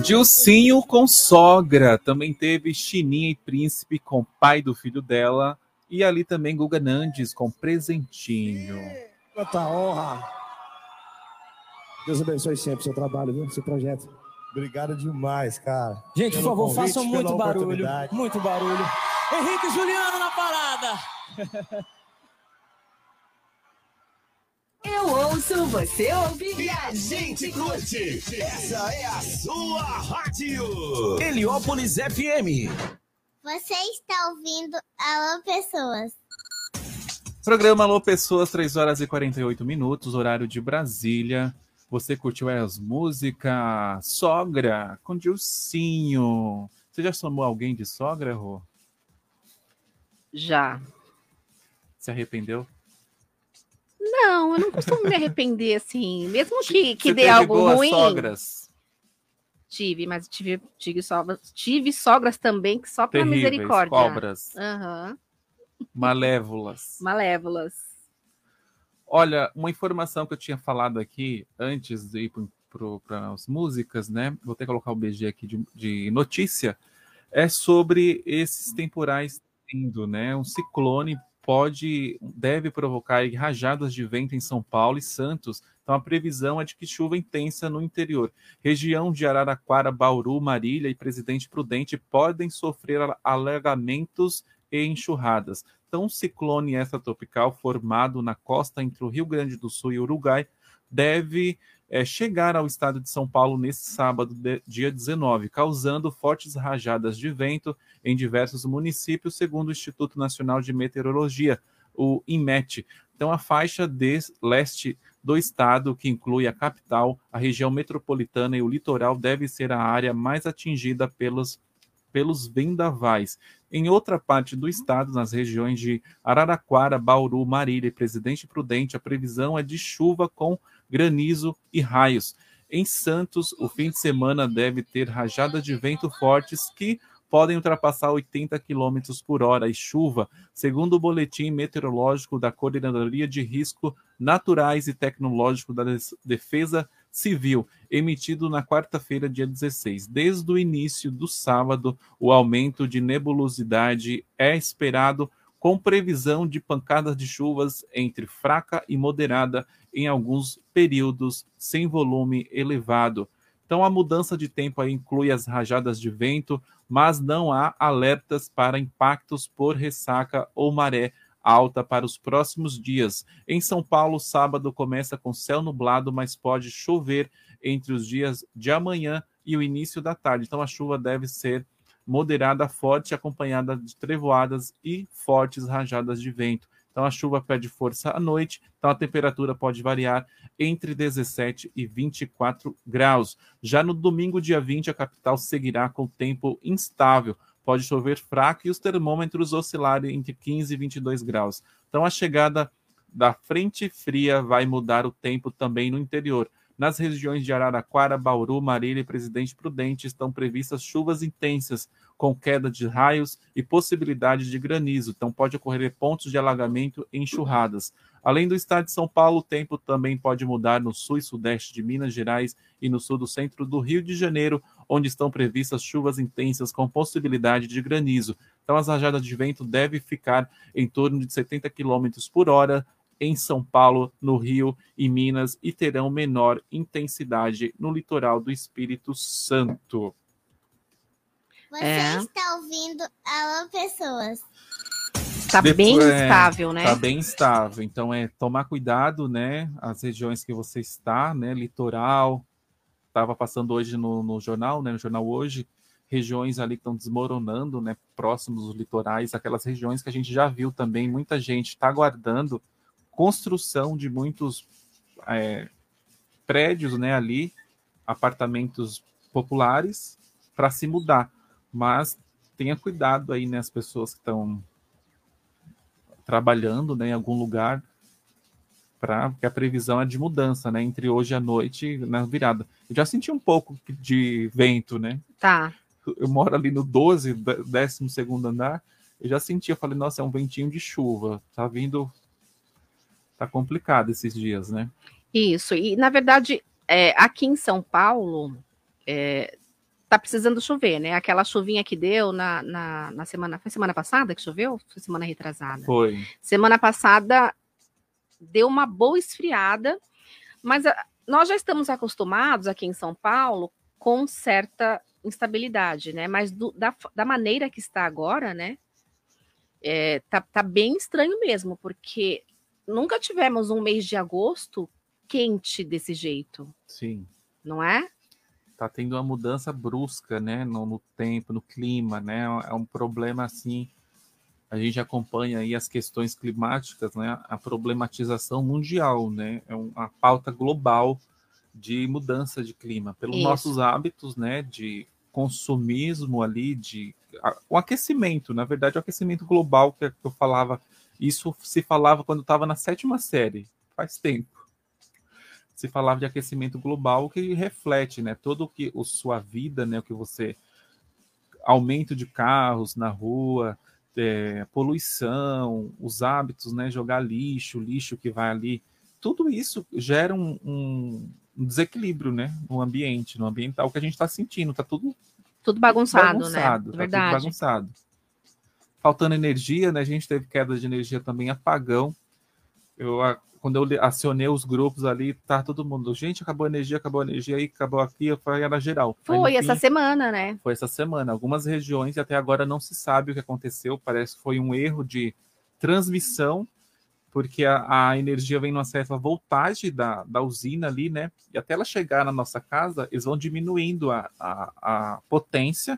Dilcinho com sogra. Também teve Chininha e Príncipe com pai do filho dela. E ali também Guga Nandes com presentinho. Quanta honra. Deus abençoe sempre o seu trabalho, viu? seu projeto. Obrigado demais, cara. Gente, por favor, convite, façam muito barulho. Muito barulho. Henrique Juliano na parada. <laughs> Eu ouço, você ouve E a gente curte. Essa é a sua rádio. Heliópolis FM. Você está ouvindo Alô Pessoas. Programa Alô Pessoas, 3 horas e 48 minutos, horário de Brasília. Você curtiu as músicas Sogra com Dilcinho. Você já chamou alguém de sogra, Rô? Já. Se arrependeu? Não, eu não costumo me arrepender assim. Mesmo que, que Você dê algo ruim. sogras? Tive, mas tive, tive, sogras, tive sogras também que só Terríveis, misericórdia. cobras. Aham. Malévolas. <laughs> Malévolas. Olha, uma informação que eu tinha falado aqui antes de ir para as músicas, né? Vou ter que colocar o BG aqui de, de notícia. É sobre esses temporais indo, né? Um ciclone pode, deve provocar rajadas de vento em São Paulo e Santos. Então a previsão é de que chuva intensa no interior. Região de Araraquara, Bauru, Marília e Presidente Prudente podem sofrer alagamentos e enxurradas. Então, um ciclone extratropical formado na costa entre o Rio Grande do Sul e Uruguai deve é, chegar ao estado de São Paulo nesse sábado, de- dia 19, causando fortes rajadas de vento em diversos municípios, segundo o Instituto Nacional de Meteorologia, o INMET. Então, a faixa de leste do estado, que inclui a capital, a região metropolitana e o litoral, deve ser a área mais atingida pelos pelos vendavais. Em outra parte do estado, nas regiões de Araraquara, Bauru, Marília e Presidente Prudente, a previsão é de chuva com granizo e raios. Em Santos, o fim de semana deve ter rajadas de vento fortes que podem ultrapassar 80 km por hora e chuva, segundo o boletim meteorológico da Coordenadoria de Risco Naturais e Tecnológico da Defesa Civil, emitido na quarta-feira, dia 16. Desde o início do sábado, o aumento de nebulosidade é esperado, com previsão de pancadas de chuvas entre fraca e moderada em alguns períodos sem volume elevado. Então, a mudança de tempo inclui as rajadas de vento, mas não há alertas para impactos por ressaca ou maré alta para os próximos dias. Em São Paulo, sábado começa com céu nublado, mas pode chover entre os dias de amanhã e o início da tarde. Então, a chuva deve ser moderada, forte, acompanhada de trevoadas e fortes rajadas de vento. Então, a chuva perde força à noite, então a temperatura pode variar entre 17 e 24 graus. Já no domingo, dia 20, a capital seguirá com tempo instável. Pode chover fraco e os termômetros oscilarem entre 15 e 22 graus. Então, a chegada da frente fria vai mudar o tempo também no interior. Nas regiões de Araraquara, Bauru, Marília e Presidente Prudente estão previstas chuvas intensas, com queda de raios e possibilidade de granizo. Então, pode ocorrer pontos de alagamento e enxurradas. Além do estado de São Paulo, o tempo também pode mudar no sul e sudeste de Minas Gerais e no sul do centro do Rio de Janeiro, onde estão previstas chuvas intensas com possibilidade de granizo. Então, as rajadas de vento devem ficar em torno de 70 km por hora em São Paulo, no Rio e Minas e terão menor intensidade no litoral do Espírito Santo. Você É. está ouvindo Alô Pessoas. Tá bem é, instável, né? Tá bem instável. Então é tomar cuidado, né? As regiões que você está, né? Litoral. Estava passando hoje no, no jornal, né? No jornal hoje, regiões ali que estão desmoronando, né? Próximos dos litorais, aquelas regiões que a gente já viu também. Muita gente está aguardando construção de muitos é, prédios, né? Ali apartamentos populares para se mudar. Mas tenha cuidado aí, né, as pessoas que estão trabalhando né, em algum lugar, para porque a previsão é de mudança, né? Entre hoje a noite na virada. Eu já senti um pouco de vento, né? Tá. Eu moro ali no 12, 12 segundo andar. Eu já senti, eu falei, nossa, é um ventinho de chuva. Tá vindo. Tá complicado esses dias, né? Isso. E, na verdade, é, aqui em São Paulo, é, tá precisando chover, né? Aquela chuvinha que deu na, na, na, semana. Foi semana passada que choveu? Foi semana retrasada? Foi. Semana passada deu uma boa esfriada, mas a, nós já estamos acostumados aqui em São Paulo com certa instabilidade, né? Mas do, da, da maneira que está agora, né? É, tá, tá bem estranho mesmo, porque nunca tivemos um mês de agosto quente desse jeito. Sim. Não é? Tá tendo uma mudança brusca, né? No, no tempo, no clima, né? É um problema assim. A gente acompanha aí as questões climáticas, né? A problematização mundial, né? É uma pauta global de mudança de clima pelos Isso. nossos hábitos, né? De consumismo ali, de o aquecimento, na verdade, o aquecimento global que eu falava, isso se falava quando estava na sétima série, faz tempo. Se falava de aquecimento global, que reflete, né, todo o que a sua vida, né, o que você aumento de carros na rua, é, poluição, os hábitos, né, jogar lixo, lixo que vai ali, tudo isso gera um, um, desequilíbrio, né, no ambiente, no ambiental que a gente está sentindo, está tudo tudo bagunçado, bagunçado né? Tá Verdade. Tudo bagunçado. Faltando energia, né? A gente teve queda de energia também, apagão. Eu quando eu acionei os grupos ali, tá todo mundo, gente, acabou a energia, acabou a energia, aí acabou aqui, eu falei, era geral. Foi fim, essa semana, né? Foi essa semana. Algumas regiões, até agora não se sabe o que aconteceu, parece que foi um erro de transmissão, porque a, a energia vem numa certa voltagem da, da usina ali, né? E até ela chegar na nossa casa, eles vão diminuindo a, a, a potência,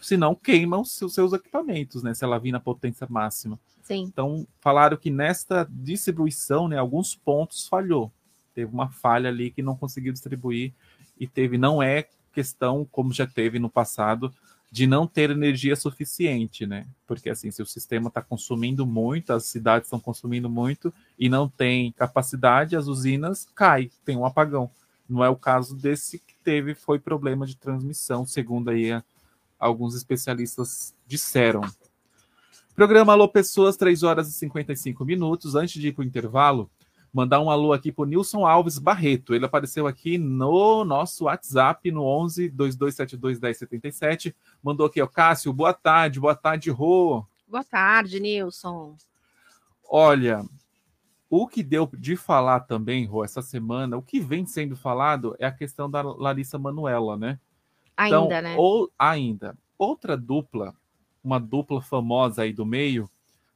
senão queimam os seus equipamentos, né? Se ela vir na potência máxima. Sim. Então, falaram que nesta distribuição, né, alguns pontos falhou. Teve uma falha ali que não conseguiu distribuir e teve, não é questão, como já teve no passado, de não ter energia suficiente, né? Porque assim, se o sistema está consumindo muito, as cidades estão consumindo muito e não tem capacidade, as usinas caem, tem um apagão. Não é o caso desse que teve, foi problema de transmissão, segundo aí a, alguns especialistas disseram. Programa Alô Pessoas, 3 horas e 55 minutos. Antes de ir para o intervalo, mandar um alô aqui para o Nilson Alves Barreto. Ele apareceu aqui no nosso WhatsApp, no 11 2272 1077. Mandou aqui, ó, Cássio, boa tarde, boa tarde, Rô. Boa tarde, Nilson. Olha, o que deu de falar também, Rô, essa semana, o que vem sendo falado é a questão da Larissa Manuela, né? Ainda, então, né? Ou ainda. Outra dupla uma dupla famosa aí do meio,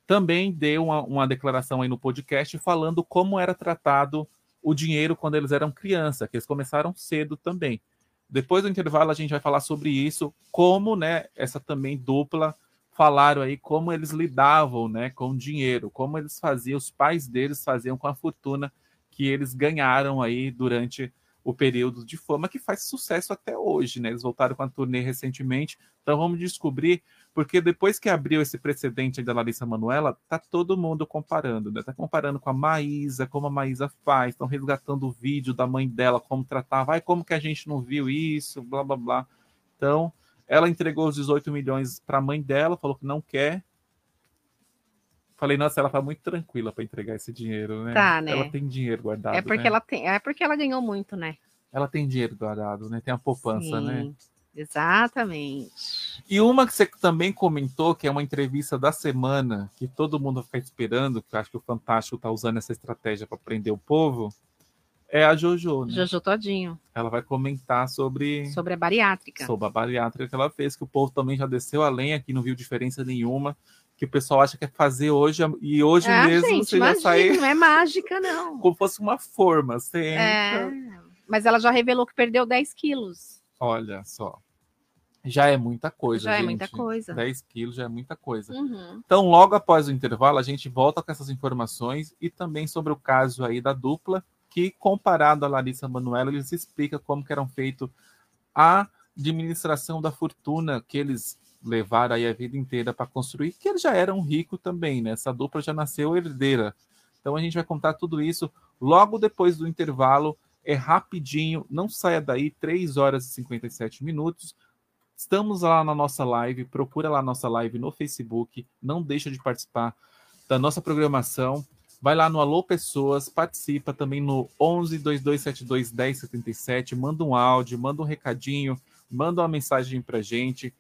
também deu uma, uma declaração aí no podcast falando como era tratado o dinheiro quando eles eram criança, que eles começaram cedo também. Depois do intervalo a gente vai falar sobre isso, como, né, essa também dupla falaram aí como eles lidavam, né, com o dinheiro, como eles faziam, os pais deles faziam com a fortuna que eles ganharam aí durante o período de fama que faz sucesso até hoje, né? Eles voltaram com a turnê recentemente, então vamos descobrir porque depois que abriu esse precedente da Larissa Manuela, tá todo mundo comparando, né? Tá comparando com a Maísa, como a Maísa faz, estão resgatando o vídeo da mãe dela, como tratava, vai como que a gente não viu isso, blá blá blá. Então, ela entregou os 18 milhões para a mãe dela, falou que não quer. Falei, nossa, ela tá muito tranquila para entregar esse dinheiro, né? Tá, né? Ela tem dinheiro guardado. É porque né? ela tem, é porque ela ganhou muito, né? Ela tem dinheiro guardado, né? Tem a poupança, Sim. né? Exatamente. E uma que você também comentou, que é uma entrevista da semana, que todo mundo fica esperando, que eu acho que o Fantástico está usando essa estratégia para prender o povo, é a Jojo, né? Jojo Todinho. Ela vai comentar sobre. Sobre a bariátrica. Sobre a bariátrica que ela fez, que o povo também já desceu além aqui, não viu diferença nenhuma. Que o pessoal acha que é fazer hoje, e hoje ah, mesmo gente, você imagina, já sai. Não é mágica, não. <laughs> Como fosse uma forma. Você É, mas ela já revelou que perdeu 10 quilos. Olha só. Já é muita coisa. Já é gente. muita coisa. 10 quilos já é muita coisa. Uhum. Então, logo após o intervalo, a gente volta com essas informações e também sobre o caso aí da dupla que, comparado a Larissa Manoela, eles explicam como que eram feito a administração da fortuna que eles levaram aí a vida inteira para construir, que eles já eram ricos também, né? Essa dupla já nasceu herdeira. Então a gente vai contar tudo isso logo depois do intervalo. É rapidinho, não saia daí, 3 horas e 57 minutos. Estamos lá na nossa live, procura lá a nossa live no Facebook, não deixa de participar da nossa programação. Vai lá no Alô Pessoas, participa também no 11 2272 1077, manda um áudio, manda um recadinho, manda uma mensagem pra gente.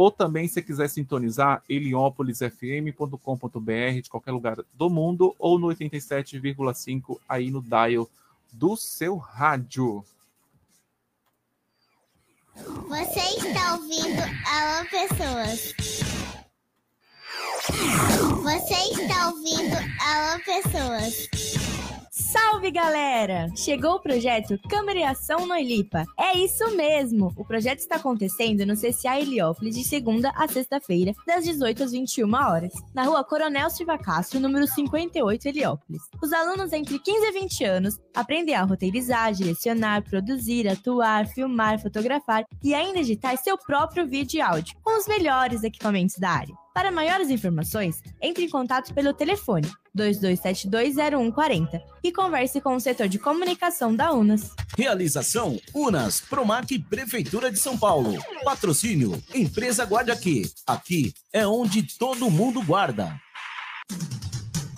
Ou também, se quiser sintonizar, eliópolisfm.com.br, de qualquer lugar do mundo, ou no 87,5 aí no dial do seu rádio. Você está ouvindo Alô Pessoas. Você está ouvindo Alô Pessoas. Salve galera! Chegou o projeto Câmara e Ação no Elipa. É isso mesmo! O projeto está acontecendo no CCA Heliópolis de segunda a sexta-feira, das 18 às 21 horas, na rua Coronel Silva Castro, número 58, Heliópolis. Os alunos entre 15 e 20 anos aprendem a roteirizar, direcionar, produzir, atuar, filmar, fotografar e ainda editar seu próprio vídeo e áudio, com os melhores equipamentos da área. Para maiores informações, entre em contato pelo telefone 22720140 e converse com o setor de comunicação da UNAS. Realização Unas, Promac Prefeitura de São Paulo. Patrocínio Empresa Guarda Aqui. Aqui é onde todo mundo guarda.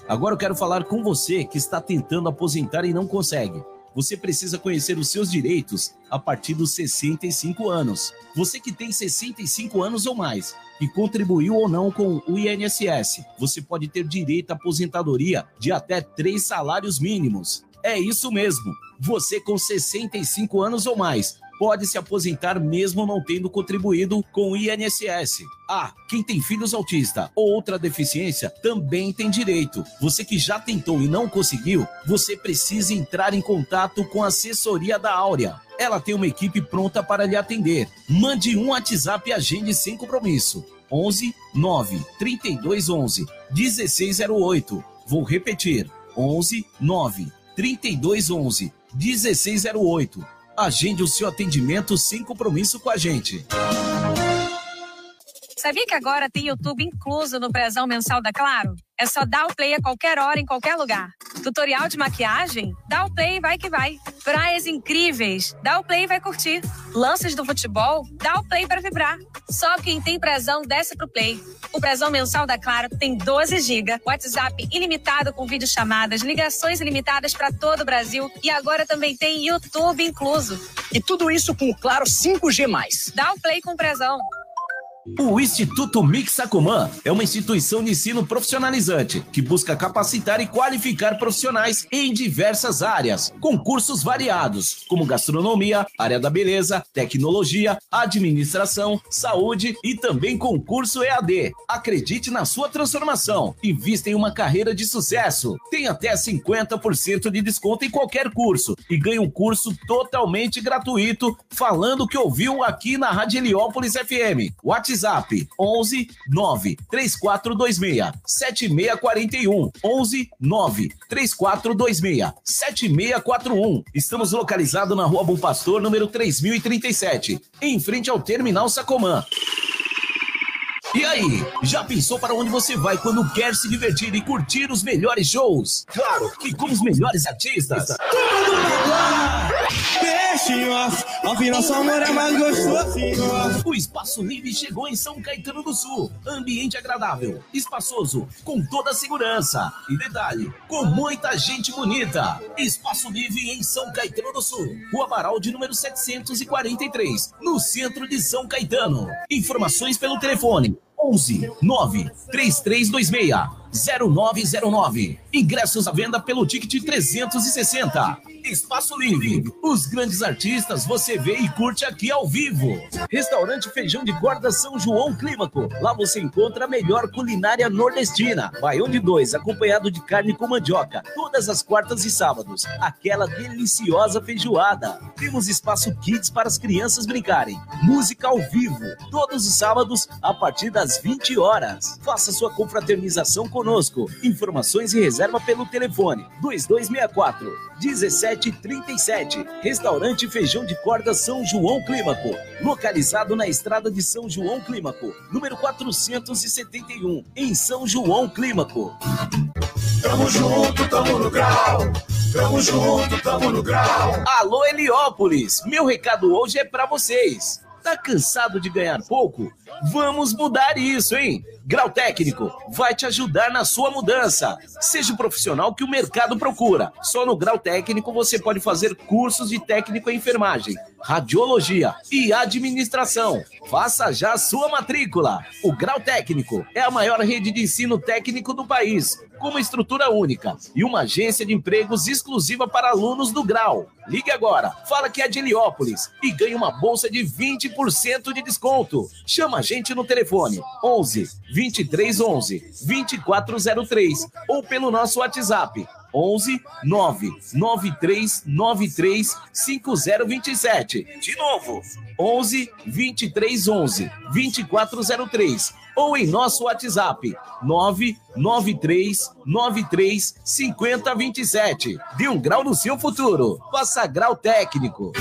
Agora eu quero falar com você que está tentando aposentar e não consegue. Você precisa conhecer os seus direitos a partir dos 65 anos. Você que tem 65 anos ou mais e contribuiu ou não com o INSS, você pode ter direito à aposentadoria de até três salários mínimos. É isso mesmo. Você com 65 anos ou mais pode se aposentar mesmo não tendo contribuído com o INSS. Ah, quem tem filhos autista ou outra deficiência também tem direito. Você que já tentou e não conseguiu, você precisa entrar em contato com a assessoria da Áurea. Ela tem uma equipe pronta para lhe atender. Mande um WhatsApp e agende sem compromisso. 11 9 32 11 1608. Vou repetir. 11 9 32 11 1608. Agende o seu atendimento sem compromisso com a gente. Sabia que agora tem YouTube incluso no prezão mensal da Claro? É só dar o play a qualquer hora, em qualquer lugar. Tutorial de maquiagem? Dá o play e vai que vai. Praias incríveis? Dá o play e vai curtir. Lances do futebol? Dá o play para vibrar. Só quem tem prezão desce pro play. O prezão mensal da Claro tem 12 GB, WhatsApp ilimitado com videochamadas, ligações ilimitadas para todo o Brasil e agora também tem YouTube incluso. E tudo isso com o Claro 5G+. Dá o play com prezão. O Instituto Mixacoman é uma instituição de ensino profissionalizante que busca capacitar e qualificar profissionais em diversas áreas, com cursos variados, como gastronomia, área da beleza, tecnologia, administração, saúde e também concurso EAD. Acredite na sua transformação, invista em uma carreira de sucesso, tem até 50% de desconto em qualquer curso e ganhe um curso totalmente gratuito falando que ouviu aqui na Rádio Heliópolis FM. WhatsApp WhatsApp 11 9 3426 7641 11 9 3426 7641. Estamos localizados na Rua Bom Pastor, número 3037, em frente ao Terminal Sacomã. E aí, já pensou para onde você vai quando quer se divertir e curtir os melhores shows? Claro, e com os melhores artistas. Tudo melhor! Nosso amor é mais gostoso. O Espaço Livre chegou em São Caetano do Sul. Ambiente agradável, espaçoso, com toda segurança. E detalhe, com muita gente bonita. Espaço Livre em São Caetano do Sul. Rua Baral de número 743, no centro de São Caetano. Informações pelo telefone 11 9 3326 0909. Ingressos à venda pelo ticket 360. Espaço Livre. Os grandes artistas você vê e curte aqui ao vivo. Restaurante Feijão de Corda São João Clímaco. Lá você encontra a melhor culinária nordestina. Baião de dois, acompanhado de carne com mandioca. Todas as quartas e sábados. Aquela deliciosa feijoada. Temos espaço kids para as crianças brincarem. Música ao vivo. Todos os sábados, a partir das 20 horas. Faça sua confraternização com conosco. Informações e reserva pelo telefone 2264 1737. Restaurante Feijão de Corda São João Clímaco, localizado na estrada de São João Clímaco, número 471, em São João Clímaco. Tamo junto, tamo no grau. Tamo junto, tamo no grau. Alô Heliópolis, meu recado hoje é para vocês. Tá cansado de ganhar pouco? Vamos mudar isso, hein? Grau Técnico vai te ajudar na sua mudança. Seja o profissional que o mercado procura. Só no Grau Técnico você pode fazer cursos de técnico em enfermagem, radiologia e administração. Faça já sua matrícula. O Grau Técnico é a maior rede de ensino técnico do país, com uma estrutura única e uma agência de empregos exclusiva para alunos do Grau. Ligue agora, fala que é de Heliópolis e ganhe uma bolsa de 20% de desconto. Chama a gente no telefone 11 2311 2403 ou pelo nosso WhatsApp 11 993 93 5027. De novo, 11 2311 2403 ou em nosso WhatsApp 993 93 5027. Dê um grau no seu futuro. Faça grau técnico.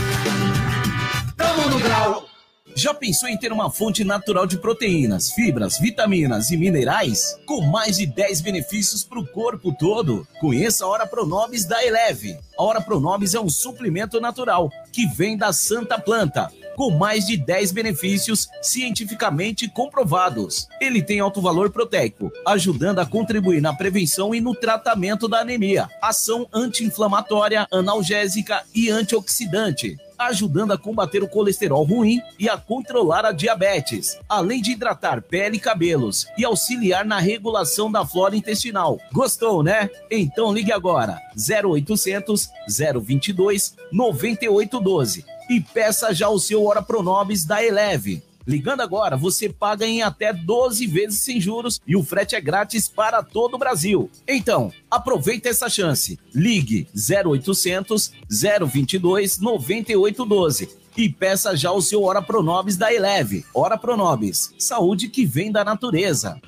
Tamo no grau. Já pensou em ter uma fonte natural de proteínas, fibras, vitaminas e minerais? Com mais de 10 benefícios para o corpo todo? Conheça a Hora Pronobis da Eleve. A Hora Pronobis é um suplemento natural que vem da Santa Planta com mais de 10 benefícios cientificamente comprovados. Ele tem alto valor proteico, ajudando a contribuir na prevenção e no tratamento da anemia, ação anti-inflamatória, analgésica e antioxidante ajudando a combater o colesterol ruim e a controlar a diabetes, além de hidratar pele e cabelos e auxiliar na regulação da flora intestinal. Gostou, né? Então ligue agora 0800 022 9812 e peça já o seu Hora Pronobis da Eleve. Ligando agora, você paga em até 12 vezes sem juros e o frete é grátis para todo o Brasil. Então, aproveita essa chance. Ligue 0800 022 9812 e peça já o seu Hora Pronobis da Eleve. Hora Pronobis, saúde que vem da natureza.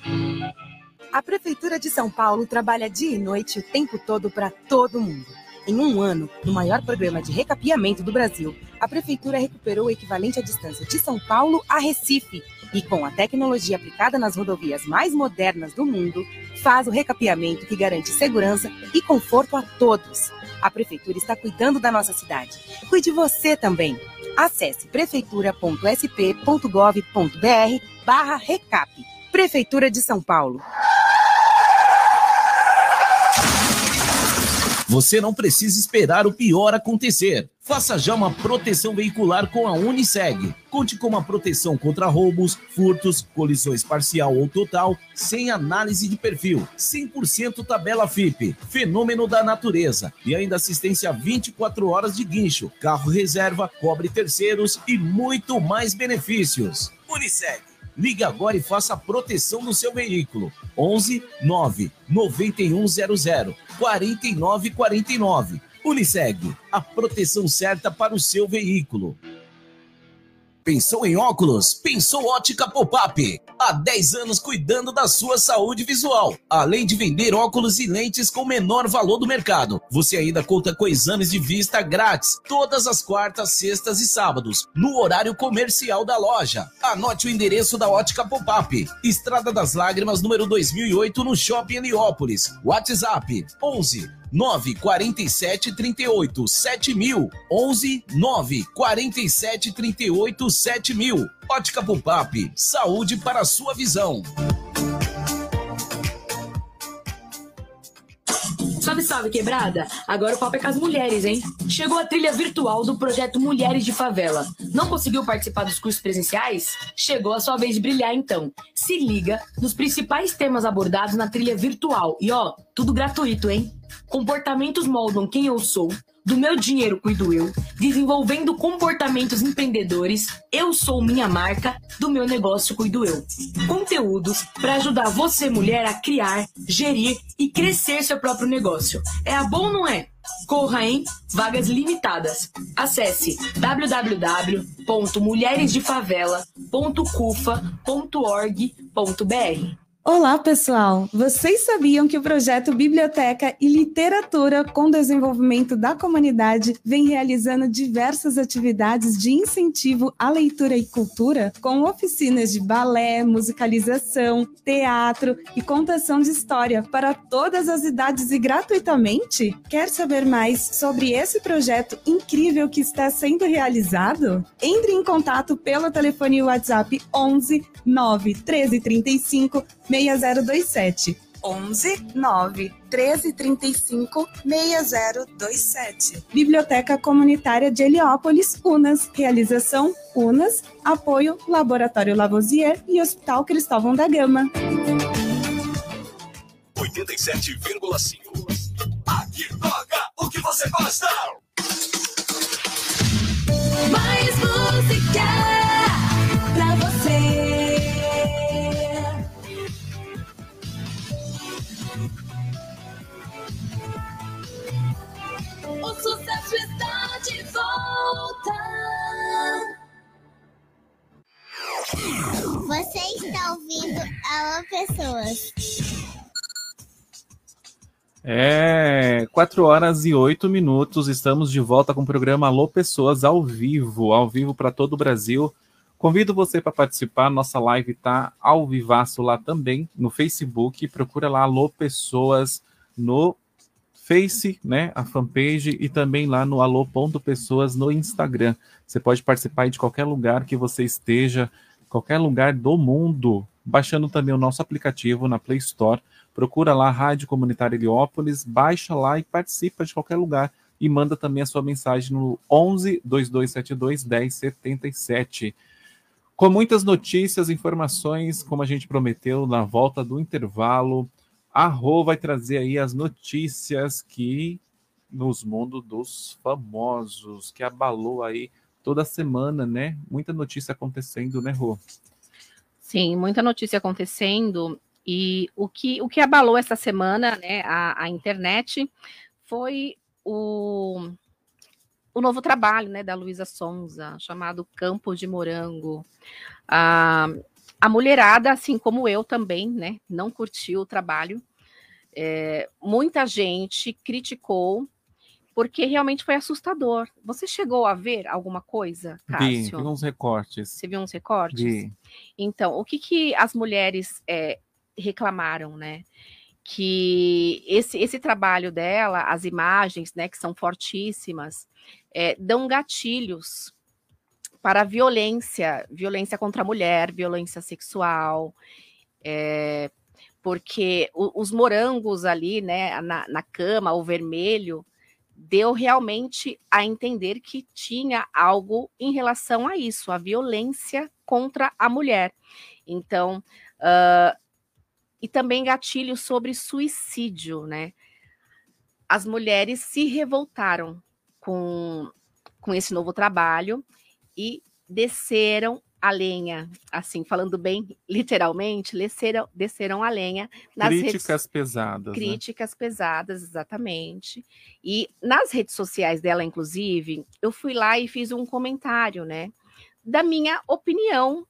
A Prefeitura de São Paulo trabalha dia e noite o tempo todo para todo mundo. Em um ano, no maior programa de recapeamento do Brasil, a Prefeitura recuperou o equivalente à distância de São Paulo a Recife e, com a tecnologia aplicada nas rodovias mais modernas do mundo, faz o recapeamento que garante segurança e conforto a todos. A Prefeitura está cuidando da nossa cidade. Cuide você também. Acesse prefeitura.sp.gov.br barra recap. Prefeitura de São Paulo. Você não precisa esperar o pior acontecer. Faça já uma proteção veicular com a Uniseg. Conte com uma proteção contra roubos, furtos, colisões parcial ou total, sem análise de perfil. 100% tabela FIP, fenômeno da natureza. E ainda assistência 24 horas de guincho, carro reserva, cobre terceiros e muito mais benefícios. Uniseg. Ligue agora e faça a proteção do seu veículo. 11 9 9100 4949. Uniseg, a proteção certa para o seu veículo. Pensou em óculos? Pensou Ótica Pop-Up. Há 10 anos cuidando da sua saúde visual. Além de vender óculos e lentes com menor valor do mercado, você ainda conta com exames de vista grátis todas as quartas, sextas e sábados, no horário comercial da loja. Anote o endereço da Ótica Pop-Up. Estrada das Lágrimas, número 2008, no Shopping Heliópolis. WhatsApp 11 9 47 38 7000 11 9 47 38 7000 Ótica Pupap, saúde para a sua visão. Salve, salve, quebrada! Agora o papo é com as mulheres, hein? Chegou a trilha virtual do projeto Mulheres de Favela. Não conseguiu participar dos cursos presenciais? Chegou a sua vez de brilhar, então. Se liga nos principais temas abordados na trilha virtual. E ó, tudo gratuito, hein? Comportamentos moldam quem eu sou. Do meu dinheiro cuido eu. Desenvolvendo comportamentos empreendedores. Eu sou minha marca. Do meu negócio cuido eu. Conteúdos para ajudar você, mulher, a criar, gerir e crescer seu próprio negócio. É a bom, não é? Corra em vagas limitadas. Acesse www.mulheresdefavela.cufa.org.br. Olá, pessoal! Vocês sabiam que o projeto Biblioteca e Literatura com Desenvolvimento da Comunidade vem realizando diversas atividades de incentivo à leitura e cultura, com oficinas de balé, musicalização, teatro e contação de história para todas as idades e gratuitamente? Quer saber mais sobre esse projeto incrível que está sendo realizado? Entre em contato pelo telefone WhatsApp 11 9 13 35 6027. 11 9 13 35 6027. Biblioteca Comunitária de Heliópolis, UNAS. Realização UNAS. Apoio Laboratório Lavoisier e Hospital Cristóvão da Gama. 87,5. Aqui toca o que você gosta. Você está ouvindo Alô Pessoas. É, 4 horas e 8 minutos. Estamos de volta com o programa Alô Pessoas ao vivo, ao vivo para todo o Brasil. Convido você para participar. Nossa live está ao vivaço lá também no Facebook. Procura lá Alô Pessoas no Face, né, a fanpage e também lá no alô.pessoas no Instagram. Você pode participar de qualquer lugar que você esteja, qualquer lugar do mundo, baixando também o nosso aplicativo na Play Store. Procura lá Rádio Comunitária Heliópolis, baixa lá e participa de qualquer lugar e manda também a sua mensagem no 11 2272 1077. Com muitas notícias, informações, como a gente prometeu na volta do intervalo, a Rô vai trazer aí as notícias que nos mundo dos famosos, que abalou aí toda semana, né? Muita notícia acontecendo, né, Rô? Sim, muita notícia acontecendo. E o que, o que abalou essa semana, né, a, a internet, foi o, o novo trabalho, né, da Luísa Sonza, chamado Campo de Morango. A, a mulherada, assim como eu também, né, não curtiu o trabalho. É, muita gente criticou porque realmente foi assustador. Você chegou a ver alguma coisa, Vi, Cássio? vi uns recortes. Você viu uns recortes? Vi. Então, o que, que as mulheres é, reclamaram, né? Que esse, esse trabalho dela, as imagens, né, que são fortíssimas, é, dão gatilhos para a violência, violência contra a mulher, violência sexual, é, porque os morangos ali, né, na, na cama, o vermelho, deu realmente a entender que tinha algo em relação a isso, a violência contra a mulher. Então, ah, e também gatilho sobre suicídio, né? As mulheres se revoltaram com, com esse novo trabalho e desceram a lenha, assim, falando bem literalmente, desceram, desceram a lenha nas redes Críticas pesadas. né? Críticas pesadas, exatamente. E nas redes sociais dela, inclusive, eu fui lá e fiz um comentário, né? Da minha opinião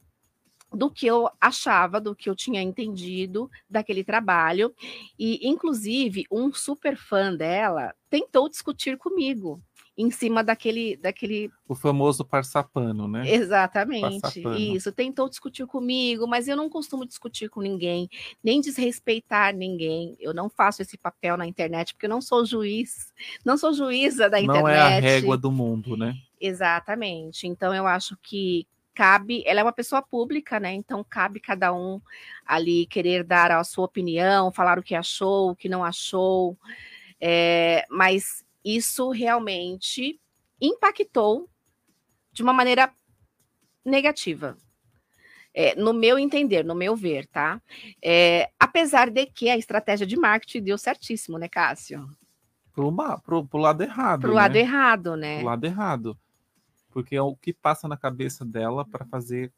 do que eu achava, do que eu tinha entendido daquele trabalho. E, inclusive, um super fã dela tentou discutir comigo em cima daquele, daquele O famoso passapano, né? Exatamente. Passapano. Isso. Tentou discutir comigo, mas eu não costumo discutir com ninguém, nem desrespeitar ninguém. Eu não faço esse papel na internet, porque eu não sou juiz, não sou juíza da internet. Não é a régua do mundo, né? Exatamente. Então eu acho que cabe, ela é uma pessoa pública, né? Então cabe cada um ali querer dar a sua opinião, falar o que achou, o que não achou. É, mas isso realmente impactou de uma maneira negativa. É, no meu entender, no meu ver, tá? É, apesar de que a estratégia de marketing deu certíssimo, né, Cássio? Pro, pro, pro lado errado. Pro né? lado errado, né? Pro lado errado. Porque é o que passa na cabeça dela para fazer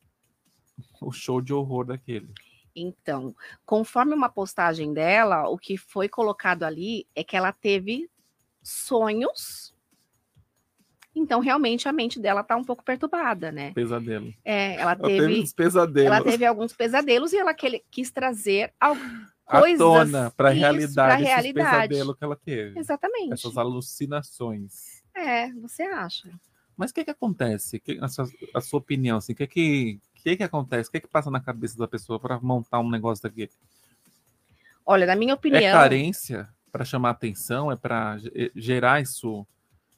o show de horror daquele. Então, conforme uma postagem dela, o que foi colocado ali é que ela teve sonhos Então, realmente, a mente dela tá um pouco perturbada, né? Pesadelo. É, ela Ela teve, teve uns pesadelos. ela teve alguns pesadelos e ela que- quis trazer à coisas tona para a realidade, pra realidade. pesadelos que ela teve. Exatamente. Essas alucinações. É, você acha? Mas o que que acontece? Que, a, sua, a sua opinião, assim, o que que, que que acontece? O que que passa na cabeça da pessoa para montar um negócio daquele? Olha, na minha opinião, É carência para chamar atenção? É para gerar isso?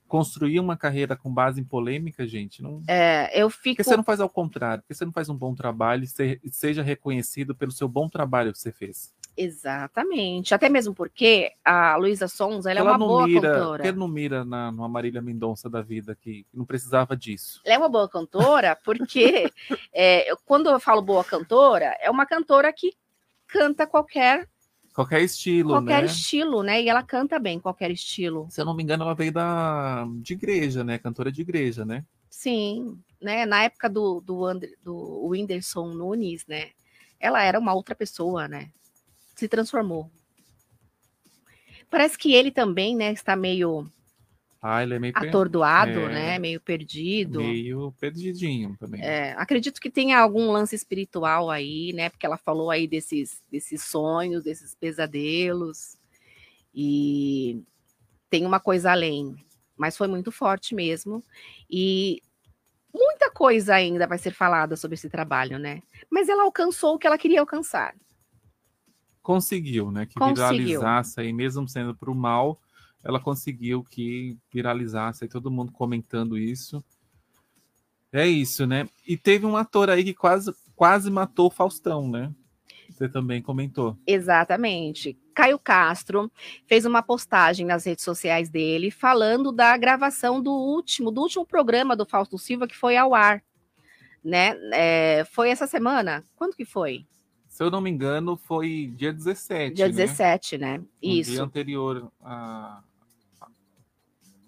Construir uma carreira com base em polêmica, gente? Não... é, eu fico. que você não faz ao contrário? Por que você não faz um bom trabalho e se- seja reconhecido pelo seu bom trabalho que você fez? Exatamente. Até mesmo porque a Luísa Sons, ela, é uma não boa mira, cantora. Que não mira na, numa Marília Mendonça da vida que não precisava disso? Ela é uma boa cantora porque <laughs> é, quando eu falo boa cantora, é uma cantora que canta qualquer Qualquer estilo, qualquer né? estilo, né? E ela canta bem qualquer estilo. Se eu não me engano, ela veio da de igreja, né? Cantora de igreja, né? Sim, né? Na época do do, Ander, do Whindersson Nunes, né? Ela era uma outra pessoa, né? Se transformou. Parece que ele também, né? Está meio Ah, ele é meio atordoado, é, né? Meio perdido. Meio perdidinho também. É, acredito que tenha algum lance espiritual aí, né? Porque ela falou aí desses, desses sonhos, desses pesadelos. E tem uma coisa além. Mas foi muito forte mesmo. E muita coisa ainda vai ser falada sobre esse trabalho, né? Mas ela alcançou o que ela queria alcançar. Conseguiu, né? Que Conseguiu. viralizasse aí, mesmo sendo pro mal, ela conseguiu que viralizasse aí, todo mundo comentando isso. É isso, né? E teve um ator aí que quase, quase matou Faustão, né? Você também comentou. Exatamente. Caio Castro fez uma postagem nas redes sociais dele falando da gravação do último, do último programa do Fausto Silva que foi ao ar, né? É, foi essa semana? Quando que foi? Se eu não me engano, foi dia 17. Dia né? 17, né? Um Isso. dia anterior a.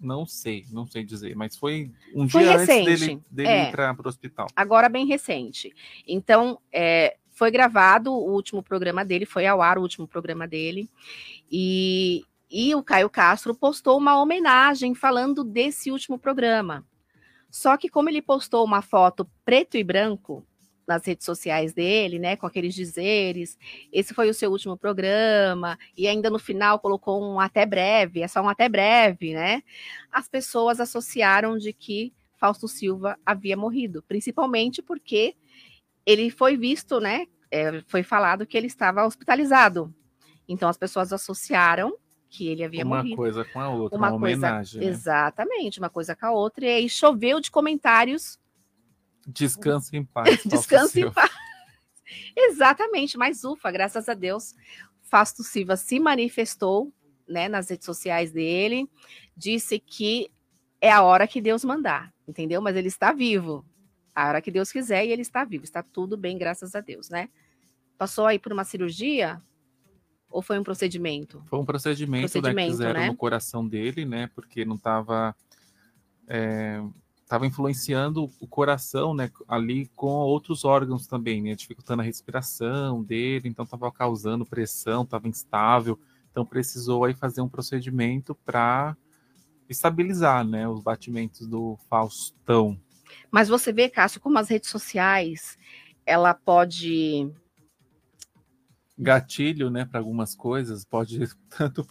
Não sei, não sei dizer, mas foi um Foi dia recente, antes dele, dele é. entrar para o hospital. Agora bem recente. Então, é, foi gravado o último programa dele, foi ao ar o último programa dele, e, e o Caio Castro postou uma homenagem falando desse último programa. Só que como ele postou uma foto preto e branco nas redes sociais dele, né, com aqueles dizeres, esse foi o seu último programa, e ainda no final colocou um até breve, é só um até breve, né? As pessoas associaram de que Fausto Silva havia morrido, principalmente porque ele foi visto, né? é, foi falado que ele estava hospitalizado. Então as pessoas associaram que ele havia Uma morrido. coisa com a outra, uma, coisa- homenagem. né? Exatamente, uma coisa com a outra. E aí choveu de comentários. Descanse em paz. <laughs> Descanse em paz. <laughs> Exatamente, mas ufa, graças a Deus, Fausto Silva se manifestou né, nas redes sociais dele, disse que é a hora que Deus mandar, entendeu? Mas ele está vivo. A hora que Deus quiser e ele está vivo. Está tudo bem, graças a Deus, né? Passou aí por uma cirurgia? Ou foi um procedimento? Foi um procedimento, né, que Procedimento, fizeram né? no coração dele, né? Porque não estava. Estava influenciando o coração, né? Ali com outros órgãos também, né? Dificultando a respiração dele, então estava causando pressão, estava instável. Então precisou aí fazer um procedimento para estabilizar, né? Os batimentos do Faustão. Mas você vê, Cássio, como as redes sociais, ela pode Gatilho, né? Para algumas coisas, pode ir <laughs> tanto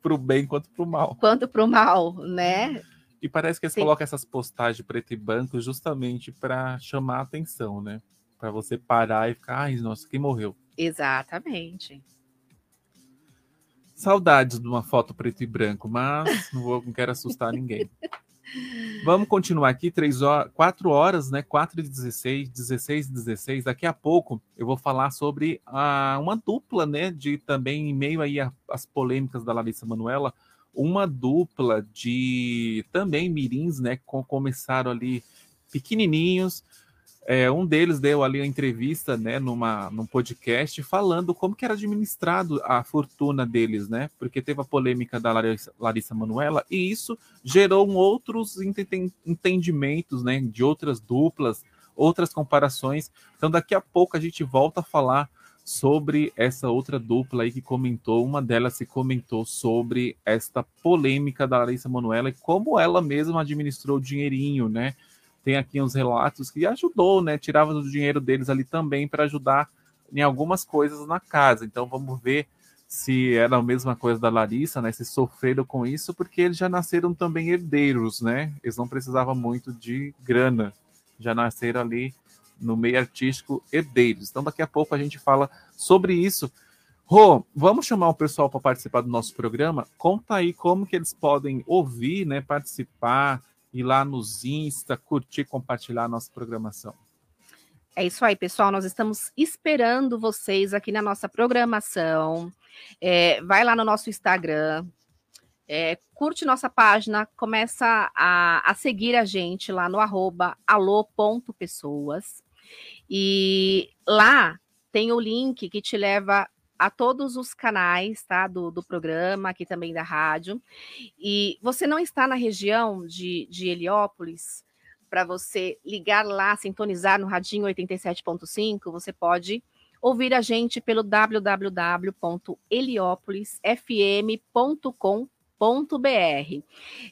para o bem quanto para o mal. quanto para o mal, né? E parece que eles Sim. colocam essas postagens preto e branco justamente para chamar a atenção, né? Para você parar e ficar, ai, nossa, quem morreu? Exatamente. Saudades de uma foto preto e branco, mas não, vou, não quero assustar ninguém. <laughs> Vamos continuar aqui, três horas, 4 horas, né? 4 e 16, 16 e 16. Daqui a pouco eu vou falar sobre a, uma dupla, né? De também, em meio aí às polêmicas da Larissa Manuela, uma dupla de também mirins, né? Que começaram ali pequenininhos. É, um deles deu ali uma entrevista, né, numa, num podcast, falando como que era administrado a fortuna deles, né? Porque teve a polêmica da Larissa, Larissa Manuela e isso gerou um outros enten- entendimentos, né, de outras duplas, outras comparações. Então, daqui a pouco a gente volta a falar sobre essa outra dupla aí que comentou. Uma delas se comentou sobre esta polêmica da Larissa Manoela e como ela mesma administrou o dinheirinho, né? Tem aqui uns relatos que ajudou, né? Tirava do dinheiro deles ali também para ajudar em algumas coisas na casa. Então vamos ver se era a mesma coisa da Larissa, né? Se sofreram com isso, porque eles já nasceram também herdeiros, né? Eles não precisavam muito de grana, já nasceram ali no meio artístico herdeiros. Então daqui a pouco a gente fala sobre isso. Rô, vamos chamar o pessoal para participar do nosso programa? Conta aí como que eles podem ouvir, né? Participar, ir lá nos Insta, curtir, compartilhar a nossa programação. É isso aí, pessoal. Nós estamos esperando vocês aqui na nossa programação. É, vai lá no nosso Instagram, é, curte nossa página, começa a, a, seguir a gente lá no arroba alô.pessoas. E lá tem o link que te leva a todos os canais tá, do, do programa, aqui também da rádio. E você não está na região de, de Heliópolis, para você ligar lá, sintonizar no Radinho 87.5, você pode ouvir a gente pelo www.heliopolisfm.com.br.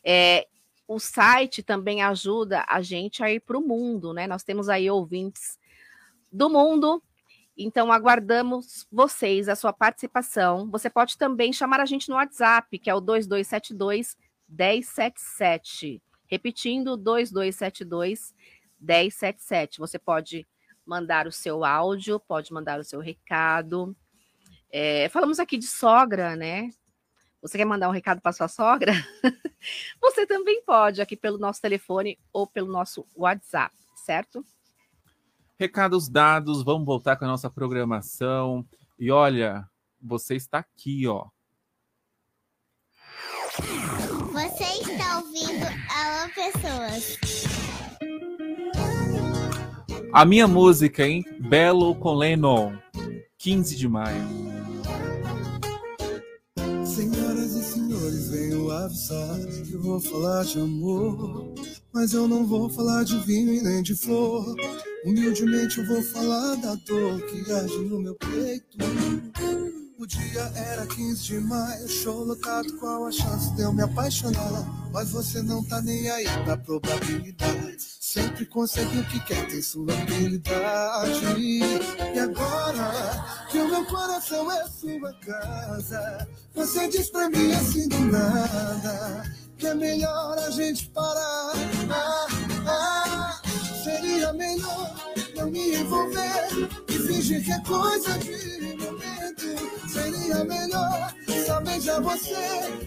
É, o site também ajuda a gente a ir para o mundo, né? Nós temos aí ouvintes do mundo, então aguardamos vocês, a sua participação. Você pode também chamar a gente no WhatsApp, que é o 2272 1077. Repetindo, 2272 1077. Você pode mandar o seu áudio, pode mandar o seu recado. É, falamos aqui de sogra, né? Você quer mandar um recado para sua sogra? <laughs> Você também pode aqui pelo nosso telefone ou pelo nosso WhatsApp, certo? Recados dados, vamos voltar com a nossa programação. E olha, você está aqui, ó. Você está ouvindo Alô Pessoas. A minha música, hein? Belo com Lennon, 15 de maio. Avisar que eu vou falar de amor. Mas eu não vou falar de vinho e nem de flor. Humildemente eu vou falar da dor que arde no meu peito. O dia era 15 de maio, show lotado, qual a chance de eu me apaixonar? Mas você não tá nem aí pra probabilidade. Sempre consegue o que quer, tem sua habilidade. E agora que o meu coração é sua casa, você diz pra mim assim do nada que é melhor a gente parar. Ah, ah, seria melhor não me envolver e fingir que é coisa de momento. Seria melhor só beijar você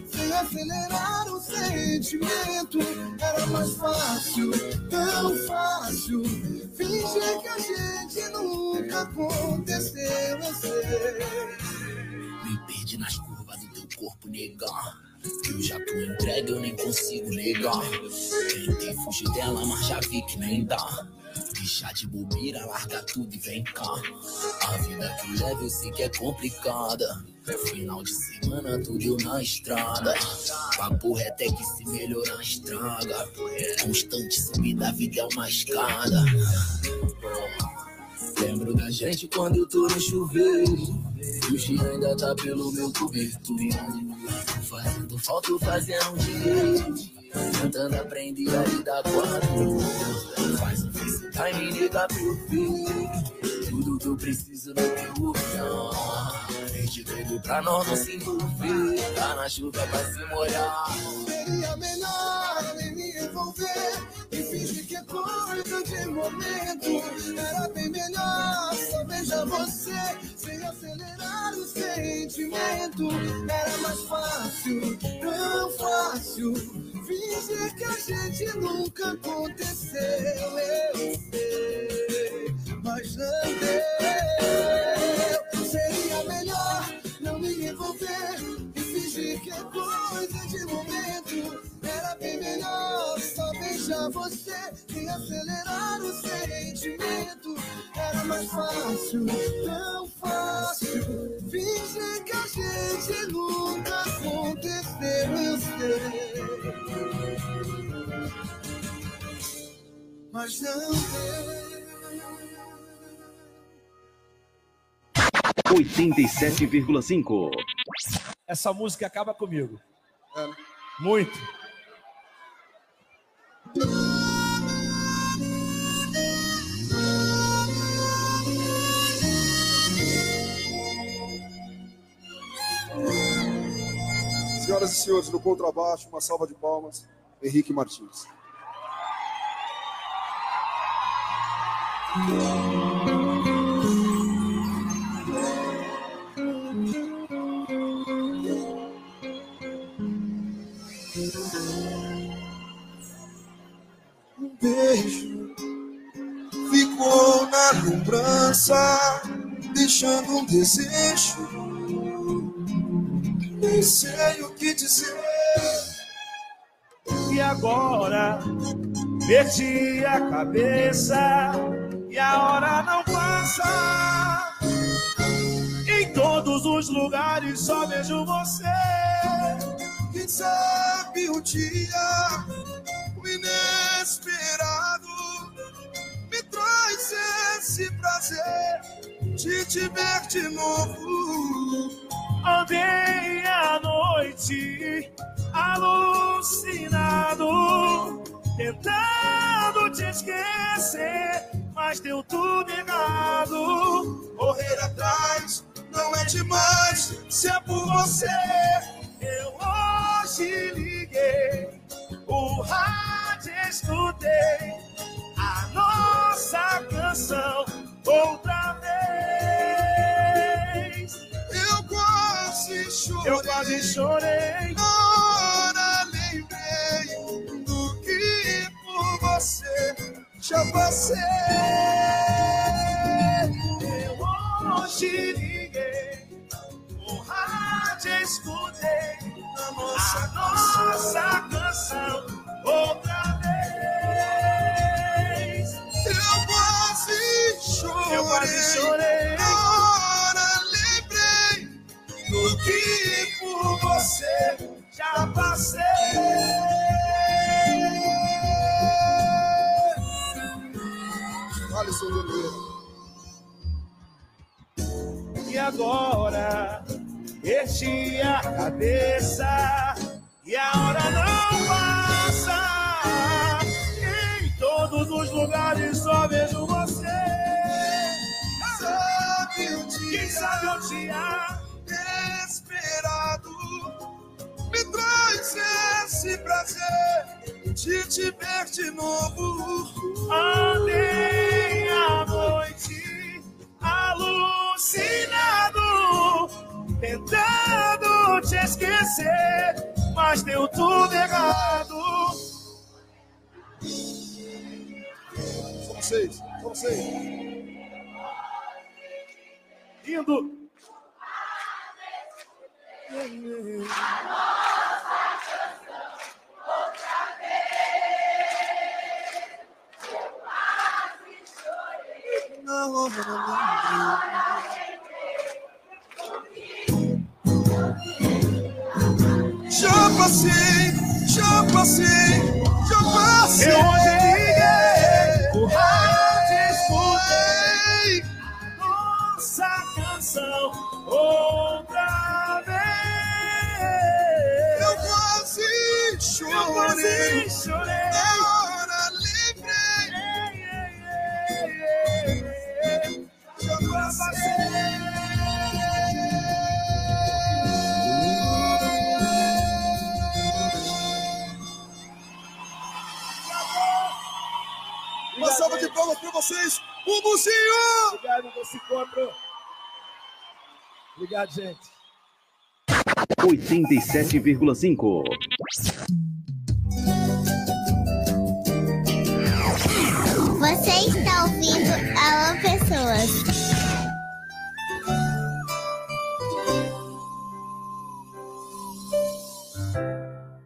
sem acelerar o sentimento. Era mais fácil, tão fácil. Fingir que a gente nunca aconteceu. Me perdi nas curvas do teu corpo, negar. Eu já tô entregue, eu nem consigo negar. Tentei fugir dela, mas já vi que nem dá. Deixa de bobeira, larga tudo e vem cá. A vida que leva eu sei que é complicada. Final de semana, tudo na estrada. Papo reto é que se melhorar estraga. Constante subida, a vida é uma escada. Lembro da gente quando eu tô no chuveiro. E o ainda tá pelo meu cobertor. Fazendo falta, fazendo dinheiro. Tentando aprender a lidar com a dor. Faz um FaceTime, liga pro filho. Tudo que eu preciso no teu olhar. Gente doido pra nós não se envolver. Tá na chuva pra se molhar. Seria melhor nem me envolver e fingir que é coisa de momento. Era bem melhor só beijar você sem acelerar o sentimento. Era mais fácil, tão fácil. Fingir que a gente nunca aconteceu. Eu sei, mas não deu. Coisa de momento. Era bem melhor só beijar você sem acelerar o sentimento. Era mais fácil, tão fácil. Fingir que a gente nunca aconteceu, eu sei. Mas não deu. 87,5. Essa música acaba comigo. Muito. Senhoras e senhores, no contrabaixo, uma salva de palmas, Henrique Martins. Lembrança, deixando um desejo. Nem sei o que dizer. E agora perdi a cabeça e a hora não passa. Em todos os lugares só vejo você. Quem sabe o dia, o inesperado, esse prazer de te ver de novo. Andei à noite alucinado, tentando te esquecer, mas deu tudo errado. Correr atrás não é demais, se é por você. Eu hoje liguei, quase chorei. Na hora lembrei do que por você já passei. Eu hoje liguei, o rádio escutei a nossa, a nossa Oliveira. E agora perdi a cabeça e a hora não passa. Em todos os lugares só vejo você. Sabe o dia, Quem sabe o dia esse prazer de te ver de novo. andei à noite alucinado, tentando te esquecer, mas deu tudo errado. São vocês, são vocês. Indo. Na Já passei, já passei, já passei. Eu hoje liguei, o rádio escutei nossa canção outra vez. Eu quase chorei. Eu quase chorei. Salva de palmas para vocês, o Buzinho! Obrigado desse encontro. Obrigado, gente. 87,5. Você está ouvindo Alô Pessoas.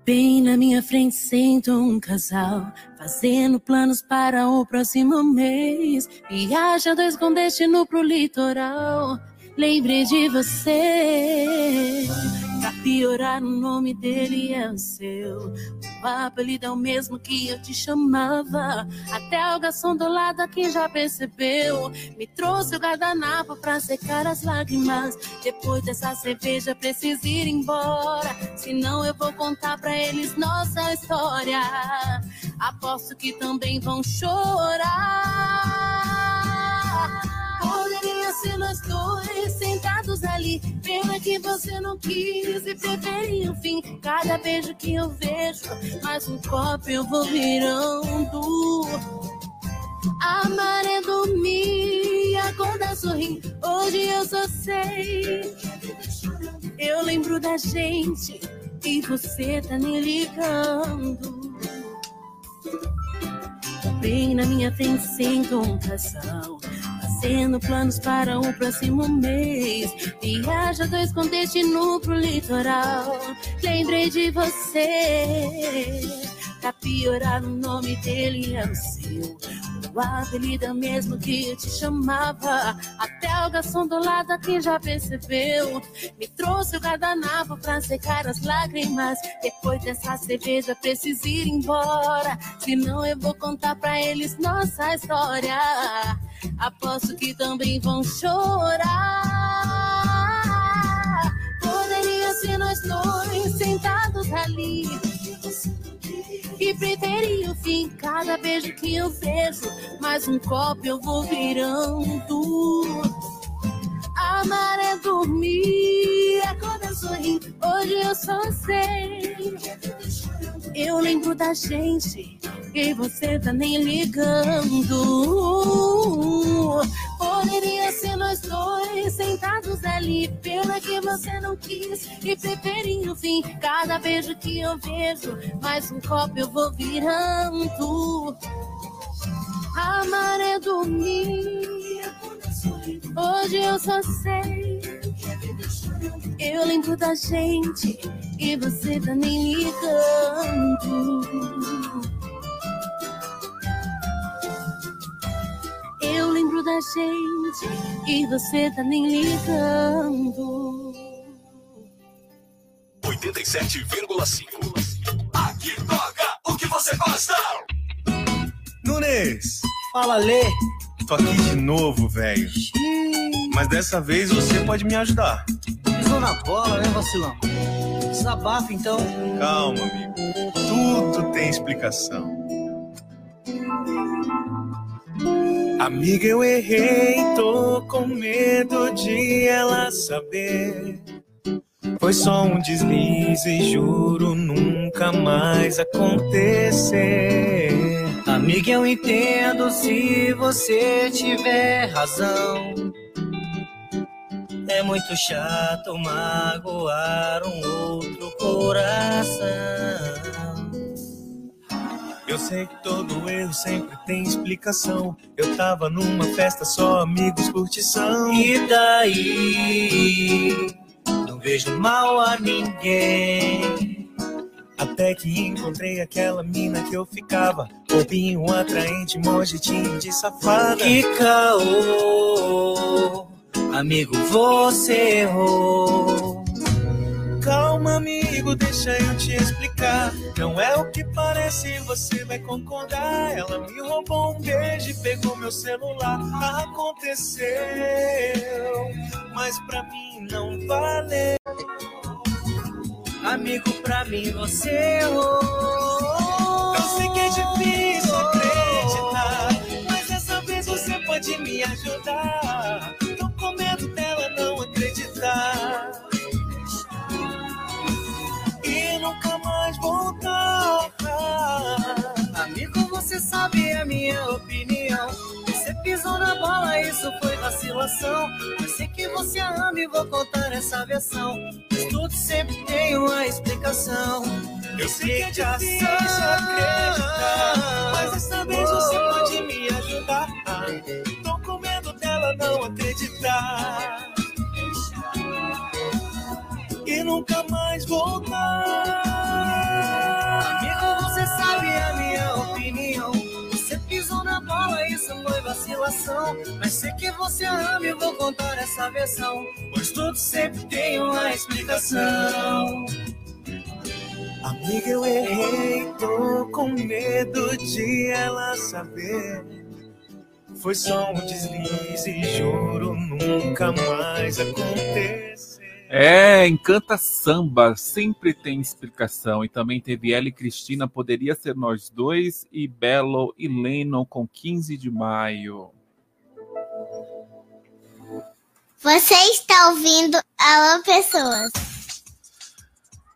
Bem na minha frente senta um casal, fazendo planos para o próximo mês. Viaja dois com destino pro litoral. Lembrei de você. Pra piorar, o nome dele é o seu. O apelido é o mesmo que eu te chamava. Até o garçom do lado aqui já percebeu. Me trouxe o guardanapo pra secar as lágrimas. Depois dessa cerveja, preciso ir embora. Senão eu vou contar pra eles nossa história. Aposto que também vão chorar. Poderia ser nós dois sentados ali. Pena que você não quis e preferiu o fim. Cada beijo que eu vejo, mais um copo eu vou virando. A maré dormir, acordar sorrir. Hoje eu só sei. Eu lembro da gente e você tá nem ligando. Bem na minha frente um casal Fazendo planos para o próximo mês. Viaja dois com destino pro litoral. Lembrei de você. Pra piorar o nome dele é o seu. É o mesmo que eu te chamava. Até o garçom do lado aqui já percebeu. Me trouxe o guardanapo pra secar as lágrimas. Depois dessa cerveja preciso ir embora. Senão eu vou contar pra eles nossa história Aposto que também vão chorar Poderia ser nós dois sentados ali e preferi o fim, cada beijo que eu vejo, mais um copo eu vou virando. A maré dormir, acorda sorrir, hoje eu só sei. Eu lembro da gente e você tá nem ligando. Poderia ser nós dois sentados ali. Pena que você não quis e preferiu fim. Cada beijo que eu vejo, mais um copo eu vou virando. A maré dormir. Hoje eu só sei. Eu lembro da gente e você tá nem ligando. Eu lembro da gente e você tá nem ligando. 87,5. Aqui toca o que você gosta. Nunes! Fala, Lê! Tô aqui de novo, velho. Mas dessa vez você pode me ajudar. Pisou na bola, né, vacilão? Desabafa, então. Calma, amigo. Tudo tem explicação. Amiga, eu errei, tô com medo de ela saber. Foi só um deslize, juro nunca mais acontecer. Amiga, eu entendo se você tiver razão. É muito chato magoar um outro coração. Eu sei que todo erro sempre tem explicação. Eu tava numa festa só amigos curtição. E daí? Não vejo mal a ninguém. Até que encontrei aquela mina que eu ficava. Corpinho atraente, mó jeitinho de safada. Que caô, amigo, você errou. Calma, amigo, deixa eu te explicar. Não é o que parece, você vai concordar. Ela me roubou um beijo e pegou meu celular. Aconteceu, mas pra mim não valeu. Amigo, pra mim você errou. Isso foi vacilação. Eu sei que você ama e vou contar essa versão. Mas tudo sempre tem uma explicação. Eu sei que é difícil acreditar, mas dessa vez você pode me ajudar. Tô com medo dela não acreditar e nunca mais voltar. Isso foi vacilação. Mas sei que você ama e vou contar essa versão. Pois tudo sempre tem uma explicação. Amiga, eu errei, tô com medo de ela saber. Foi só um deslize, juro nunca mais acontecer. É, Encanta Samba, sempre tem explicação. E também teve ela e Cristina, Poderia Ser Nós Dois, e Belo e Lennon com 15 de maio. Você está ouvindo Alô Pessoas.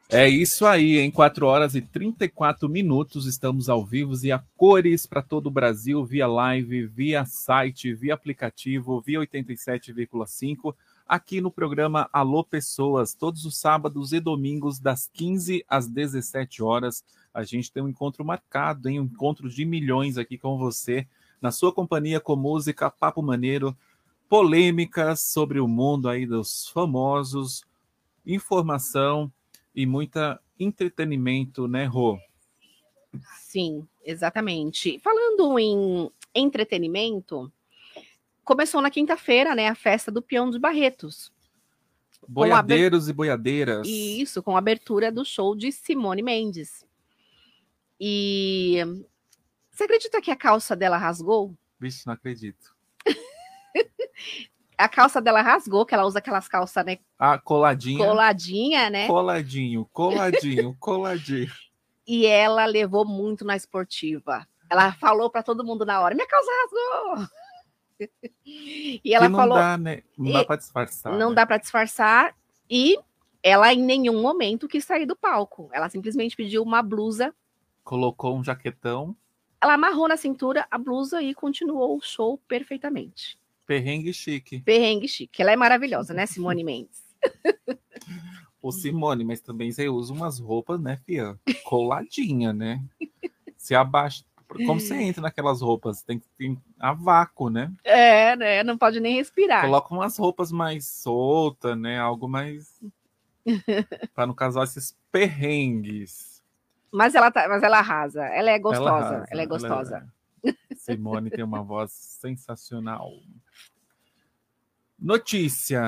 É isso aí, em 4 horas e 34 minutos estamos ao vivo e a cores para todo o Brasil, via live, via site, via aplicativo, via 87,5, aqui no programa Alô Pessoas, todos os sábados e domingos, das 15 às 17 horas. A gente tem um encontro marcado, hein? um encontro de milhões aqui com você, na sua companhia com música, papo maneiro, polêmicas sobre o mundo aí dos famosos, informação e muita entretenimento, né, Rô? Sim, exatamente. Falando em entretenimento, começou na quinta-feira, né, a festa do Peão de Barretos. Boiadeiros e boiadeiras. Isso, com a abertura do show de Simone Mendes. E você acredita que a calça dela rasgou? Vixe, não acredito. <laughs> a calça dela rasgou, que ela usa aquelas calças, né? Ah, coladinha. Coladinha, né? Coladinho, coladinho, <laughs> coladinho. E ela levou muito na esportiva. Ela falou para todo mundo na hora: minha calça rasgou. E ela não falou. Dá, né? Não dá para disfarçar. Não né? dá para disfarçar. E ela em nenhum momento quis sair do palco. Ela simplesmente pediu uma blusa. Colocou um jaquetão. Ela amarrou na cintura a blusa e continuou o show perfeitamente. Perrengue chique. Perrengue chique. Ela é maravilhosa, né, Simone Mendes? <laughs> Ô, Simone, mas também você usa umas roupas, né, Fia? Coladinha, né? Se abaixa. Como você entra naquelas roupas? Tem que ter a vácuo, né? É, né? Não pode nem respirar. Coloca umas roupas mais soltas, né? Algo mais. <laughs> para não causar esses perrengues. Mas ela, tá, mas ela arrasa. Ela é gostosa. Ela, arrasa, ela é gostosa. Ela é... Simone tem uma voz sensacional. Notícia.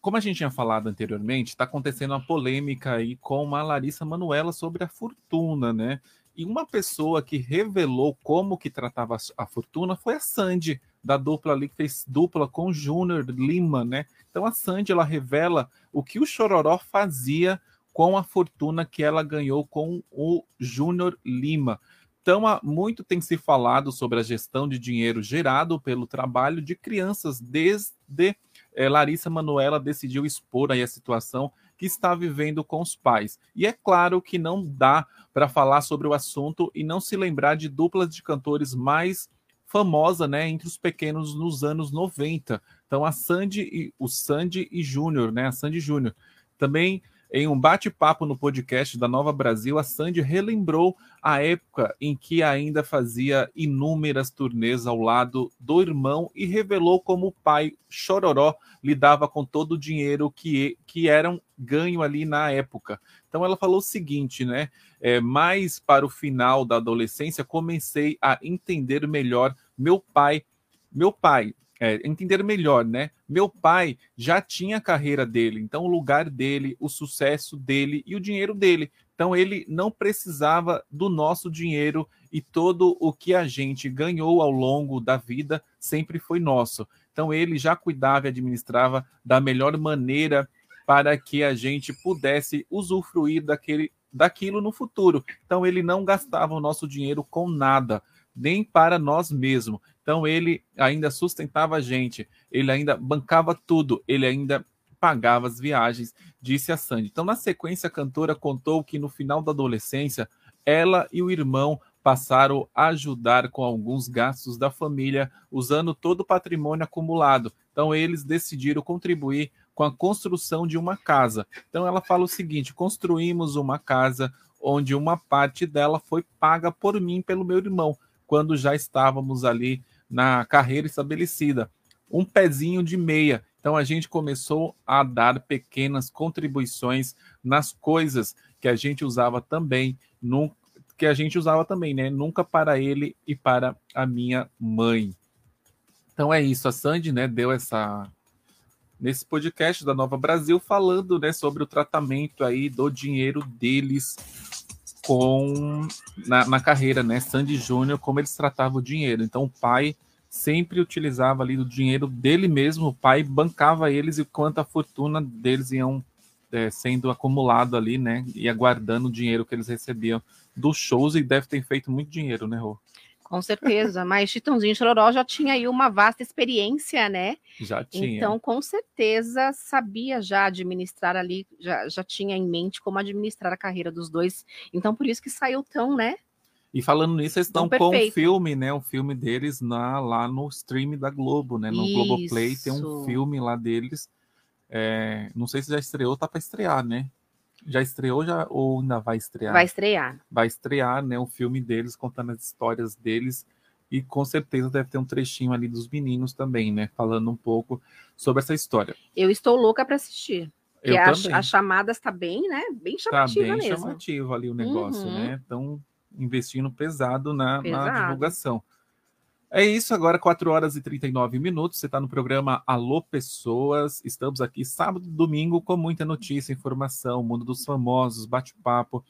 Como a gente tinha falado anteriormente, está acontecendo uma polêmica aí com a Larissa Manuela sobre a fortuna, né? E uma pessoa que revelou como que tratava a fortuna foi a Sandy, da dupla ali que fez dupla com o Júnior Lima, né? Então a Sandy ela revela o que o Chororó fazia com a fortuna que ela ganhou com o Júnior Lima. Então, há muito tem se falado sobre a gestão de dinheiro gerado pelo trabalho de crianças, desde é, Larissa Manuela decidiu expor aí a situação que está vivendo com os pais. E é claro que não dá para falar sobre o assunto e não se lembrar de duplas de cantores mais famosa, né, entre os pequenos nos anos 90. Então a Sandy e o Sandy e Júnior, né, a Sandy Júnior. Também em um bate-papo no podcast da Nova Brasil, a Sandy relembrou a época em que ainda fazia inúmeras turnês ao lado do irmão e revelou como o pai Chororó lidava com todo o dinheiro que, que eram ganho ali na época. Então ela falou o seguinte, né? É, mais para o final da adolescência, comecei a entender melhor meu pai, meu pai, é, entender melhor, né? Meu pai já tinha a carreira dele, então o lugar dele, o sucesso dele e o dinheiro dele. Então ele não precisava do nosso dinheiro e todo o que a gente ganhou ao longo da vida sempre foi nosso. Então ele já cuidava e administrava da melhor maneira para que a gente pudesse usufruir daquele, daquilo no futuro. Então ele não gastava o nosso dinheiro com nada, nem para nós mesmos. Então ele ainda sustentava a gente, ele ainda bancava tudo, ele ainda pagava as viagens, disse a Sandy. Então, na sequência, a cantora contou que no final da adolescência, ela e o irmão passaram a ajudar com alguns gastos da família, usando todo o patrimônio acumulado. Então, eles decidiram contribuir com a construção de uma casa. Então, ela fala o seguinte: construímos uma casa onde uma parte dela foi paga por mim pelo meu irmão, quando já estávamos ali na carreira estabelecida. Um pezinho de meia. Então a gente começou a dar pequenas contribuições nas coisas que a gente usava também, que a gente usava também, né? Nunca para ele e para a minha mãe. Então é isso, a Sandy, né, deu essa nesse podcast da Nova Brasil falando, né, sobre o tratamento aí do dinheiro deles com na, na carreira, né, Sandy Júnior, como eles tratavam o dinheiro. Então o pai sempre utilizava ali do dinheiro dele mesmo, o pai bancava eles e quanto a fortuna deles iam é, sendo acumulado ali, né, e aguardando o dinheiro que eles recebiam dos shows e deve ter feito muito dinheiro, né, Rô? Com certeza, <laughs> mas Chitãozinho Chororó já tinha aí uma vasta experiência, né? Já tinha. Então, com certeza, sabia já administrar ali, já, já tinha em mente como administrar a carreira dos dois. Então, por isso que saiu tão, né? E falando nisso, eles estão Tão com um filme, né? Um filme deles na, lá no stream da Globo, né? No Globoplay tem um Isso. filme lá deles. É, não sei se já estreou, tá para estrear, né? Já estreou já ou ainda vai estrear? Vai estrear. Vai estrear, né? O filme deles contando as histórias deles e com certeza deve ter um trechinho ali dos meninos também, né? Falando um pouco sobre essa história. Eu estou louca para assistir. Eu Porque a, também. a chamada está bem, né? Bem Tá chamativa bem mesmo. chamativo ali o negócio, Uhum. né? Estão investindo pesado na, na Pesado. divulgação. É isso, agora 4 horas e 39 minutos. Você está no programa Alô Pessoas. Estamos aqui sábado e domingo com muita notícia, informação, mundo dos famosos, bate-papo.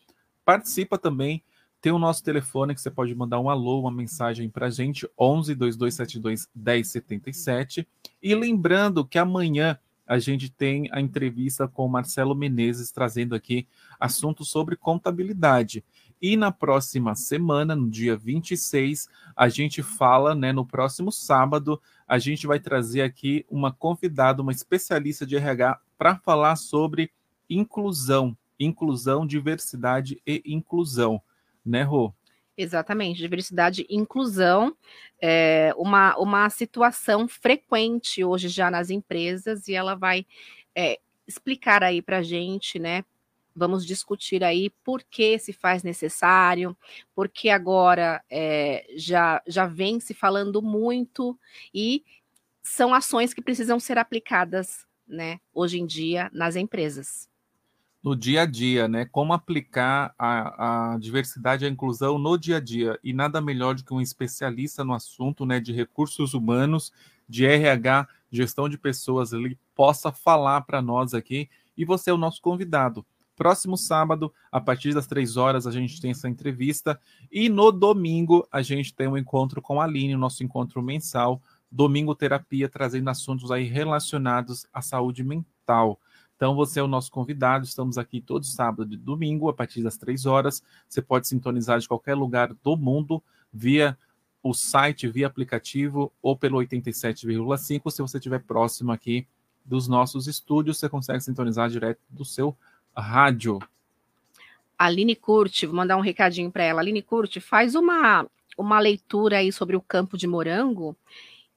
Participa também. Tem o nosso telefone que você pode mandar um alô, uma mensagem para gente, 11 2272 1077. E lembrando que amanhã a gente tem a entrevista com o Marcelo Menezes trazendo aqui assuntos sobre contabilidade. E na próxima semana, no dia 26, a gente fala, né, no próximo sábado, a gente vai trazer aqui uma convidada, uma especialista de RH para falar sobre inclusão, inclusão, diversidade e inclusão, né, Rô? Exatamente, diversidade e inclusão é uma, uma situação frequente hoje já nas empresas e ela vai é, explicar aí para gente, né? Vamos discutir aí por que se faz necessário, porque agora é, já, já vem se falando muito e são ações que precisam ser aplicadas, né, hoje em dia nas empresas. no dia a dia, né? Como aplicar a, a diversidade e a inclusão no dia a dia. E nada melhor do que um especialista no assunto, né? De recursos humanos, de RH, gestão de pessoas, ele possa falar para nós aqui. E você é o nosso convidado. Próximo sábado, a partir das três horas, a gente tem essa entrevista. E no domingo, a gente tem um encontro com a Aline, nosso encontro mensal. Domingo Terapia, trazendo assuntos aí relacionados à saúde mental. Então, você é o nosso convidado. Estamos aqui todo sábado e domingo, a partir das três horas. Você pode sintonizar de qualquer lugar do mundo via o site, via aplicativo ou pelo 87,5. Se você estiver próximo aqui dos nossos estúdios, você consegue sintonizar direto do seu rádio. Aline Curte, vou mandar um recadinho para ela. Aline Curte, faz uma, uma leitura aí sobre o campo de morango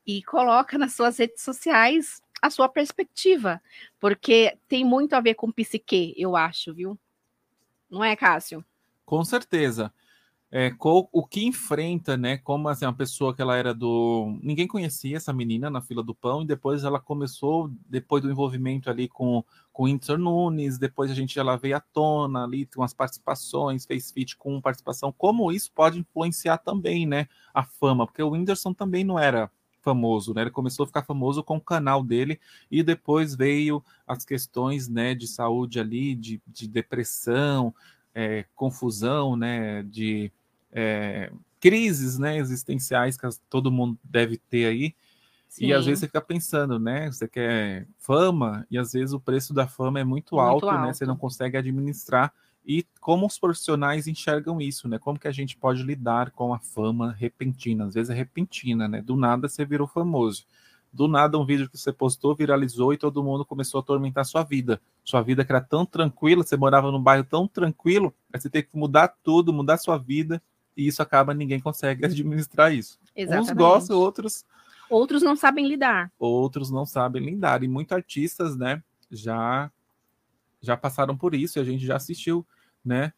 e coloca nas suas redes sociais a sua perspectiva, porque tem muito a ver com psique, eu acho, viu? Não é, Cássio? Com certeza. É, co- o que enfrenta, né? Como assim, uma pessoa que ela era do. Ninguém conhecia essa menina na fila do pão, e depois ela começou, depois do envolvimento ali com, com o Whindersson Nunes, depois a gente ela veio à tona ali, com as participações, fez feat com participação. Como isso pode influenciar também, né? A fama, porque o Whindersson também não era famoso, né? Ele começou a ficar famoso com o canal dele e depois veio as questões, né, de saúde ali, de, de depressão, é, confusão, né, de é, crises, né, existenciais que todo mundo deve ter aí. E às Sim. vezes você fica pensando, né? Você quer fama e às vezes o preço da fama é muito, Muito alto, né? alto. Você não consegue administrar. E como os profissionais enxergam isso, né? Como que a gente pode lidar com a fama repentina? Às vezes é repentina, né? Do nada você virou famoso. Do nada um vídeo que você postou viralizou e todo mundo começou a atormentar sua vida. Sua vida que era tão tranquila, você morava num bairro tão tranquilo, aí você tem que mudar tudo, mudar sua vida, e isso acaba, ninguém consegue <laughs> administrar isso. Uns Exatamente. gostam, outros Outros não sabem lidar. outros não sabem lidar. E muitos artistas, né, já já passaram por isso e a gente já assistiu, né?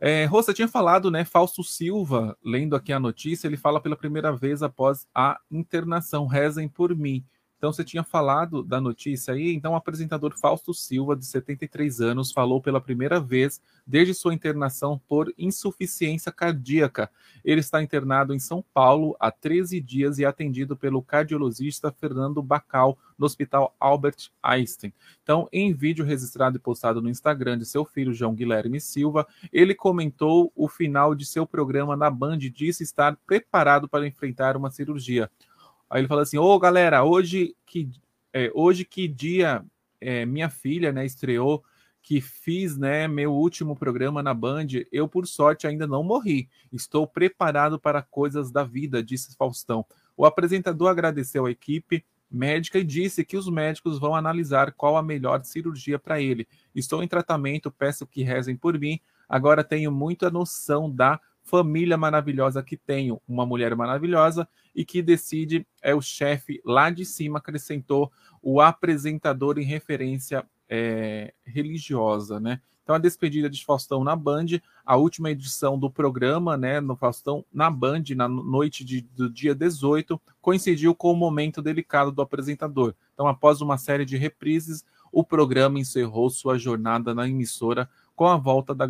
É, você tinha falado, né? Fausto Silva, lendo aqui a notícia, ele fala pela primeira vez após a internação. Rezem por mim. Então, você tinha falado da notícia aí. Então, o apresentador Fausto Silva, de 73 anos, falou pela primeira vez desde sua internação por insuficiência cardíaca. Ele está internado em São Paulo há 13 dias e é atendido pelo cardiologista Fernando Bacal, no Hospital Albert Einstein. Então, em vídeo registrado e postado no Instagram de seu filho, João Guilherme Silva, ele comentou o final de seu programa na Band e disse estar preparado para enfrentar uma cirurgia. Aí ele fala assim: Ô galera, hoje que, é, hoje que dia é, minha filha né, estreou, que fiz né, meu último programa na Band, eu por sorte ainda não morri. Estou preparado para coisas da vida, disse Faustão. O apresentador agradeceu a equipe médica e disse que os médicos vão analisar qual a melhor cirurgia para ele. Estou em tratamento, peço que rezem por mim. Agora tenho muita noção da família maravilhosa que tenho, uma mulher maravilhosa e que decide é o chefe lá de cima, acrescentou o apresentador em referência é, religiosa, né? Então a despedida de Faustão na Band, a última edição do programa, né, no Faustão na Band, na noite de, do dia 18, coincidiu com o momento delicado do apresentador. Então, após uma série de reprises, o programa encerrou sua jornada na emissora com a volta, da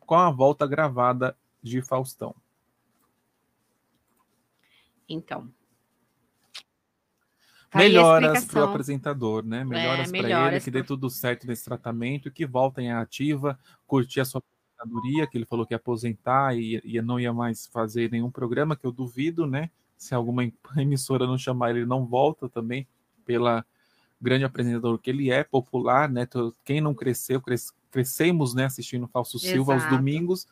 com a volta gravada de Faustão. Então. Tá melhoras para o apresentador, né? Melhoras É, para ele, que dê tudo certo nesse tratamento e que voltem à ativa, curtir a sua aposentadoria, que ele falou que ia aposentar e, e não ia mais fazer nenhum programa, que eu duvido, né? Se alguma em- <laughs> emissora não chamar ele, não volta também, pela grande apresentador que ele é, popular, né? Quem não cresceu, cres- crescemos, né? Assistindo Falso Silva aos domingos.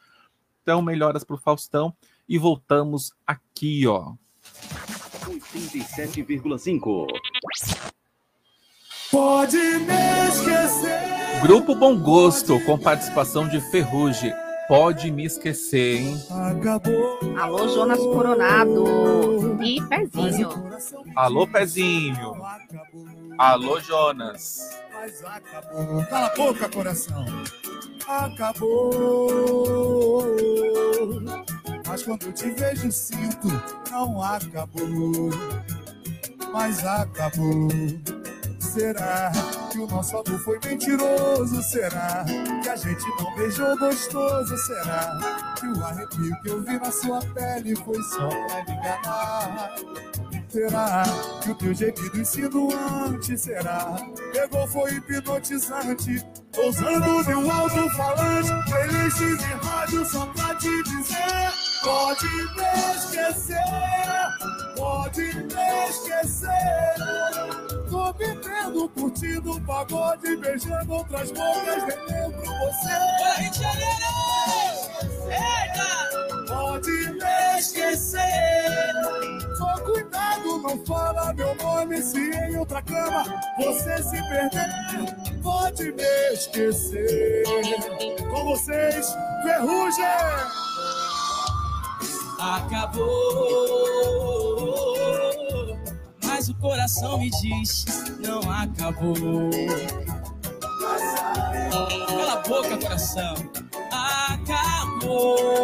Então, melhoras para o Faustão. E voltamos aqui, ó. 87,5. Pode me esquecer. Grupo Bom Gosto, com participação de Ferrugem. Pode me esquecer, hein? Acabou. Alô, Jonas Coronado. E Pezinho. Alô, Pezinho. Alô, Jonas. Mas acabou. Cala a boca, coração. Acabou. Mas quando eu te vejo, sinto. Não acabou. Mas acabou. Será que o nosso amor foi mentiroso? Será que a gente não beijou gostoso? Será que o arrepio que eu vi na sua pele foi só pra me enganar? Será que o teu gemido insinuante será? Pegou, foi hipnotizante. Usando meu alto-falante, playlists e rádio só pra te dizer. Pode me esquecer, pode me esquecer. Tô vivendo, curtindo um pagode, beijando outras bocas, nem lembro você. De! Eita! Pode me esquecer. Só cuidado, não fala meu nome se em outra cama você se perder. Pode me esquecer. Com vocês, Ferrugem! Acabou, mas o coração me diz não acabou. Cala a boca, coração. Acabou.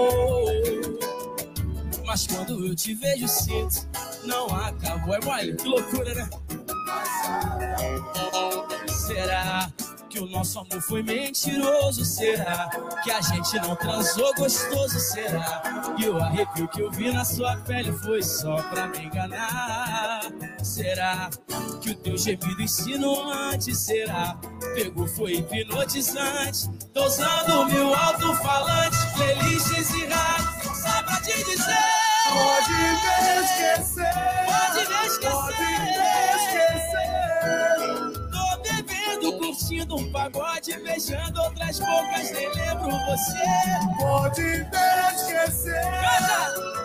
Mas quando eu te vejo, sinto não acabou. É mole, que loucura, né? Será que o nosso amor foi mentiroso? Será que a gente não transou gostoso? Será que o arrepio que eu vi na sua pele foi só pra me enganar? Será que o teu gemido insinuante? Será? Pegou, foi hipnotizante. Tô usando meu alto-falante, playlists e rádio, te dizer. Pode me esquecer. Pode me esquecer. Pode me curtindo um pagode, beijando outras bocas, nem lembro você. Pode me esquecer.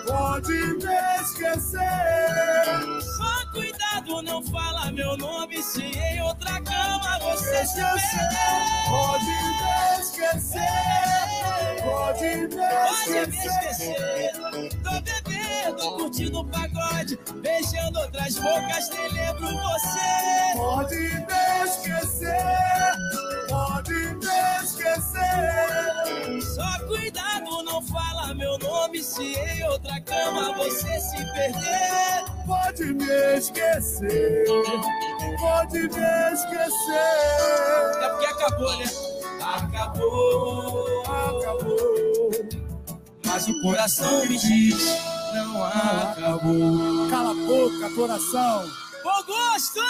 Pode me esquecer. Só cuidado, não fala meu nome se em outra cama você se Esquecer. Pode me esquecer. Pode me Pode me esquecer. esquecer. Tô bebendo, curtindo um pagode, beijando outras bocas, nem lembro você. Pode me esquecer. Pode me esquecer. Só cuidado, não fala meu nome se em outra cama você se perder. pode me esquecer, pode me esquecer. É porque acabou, né? Acabou, acabou. Mas o coração me diz, não acabou. Cala a boca, coração. Bom gosto!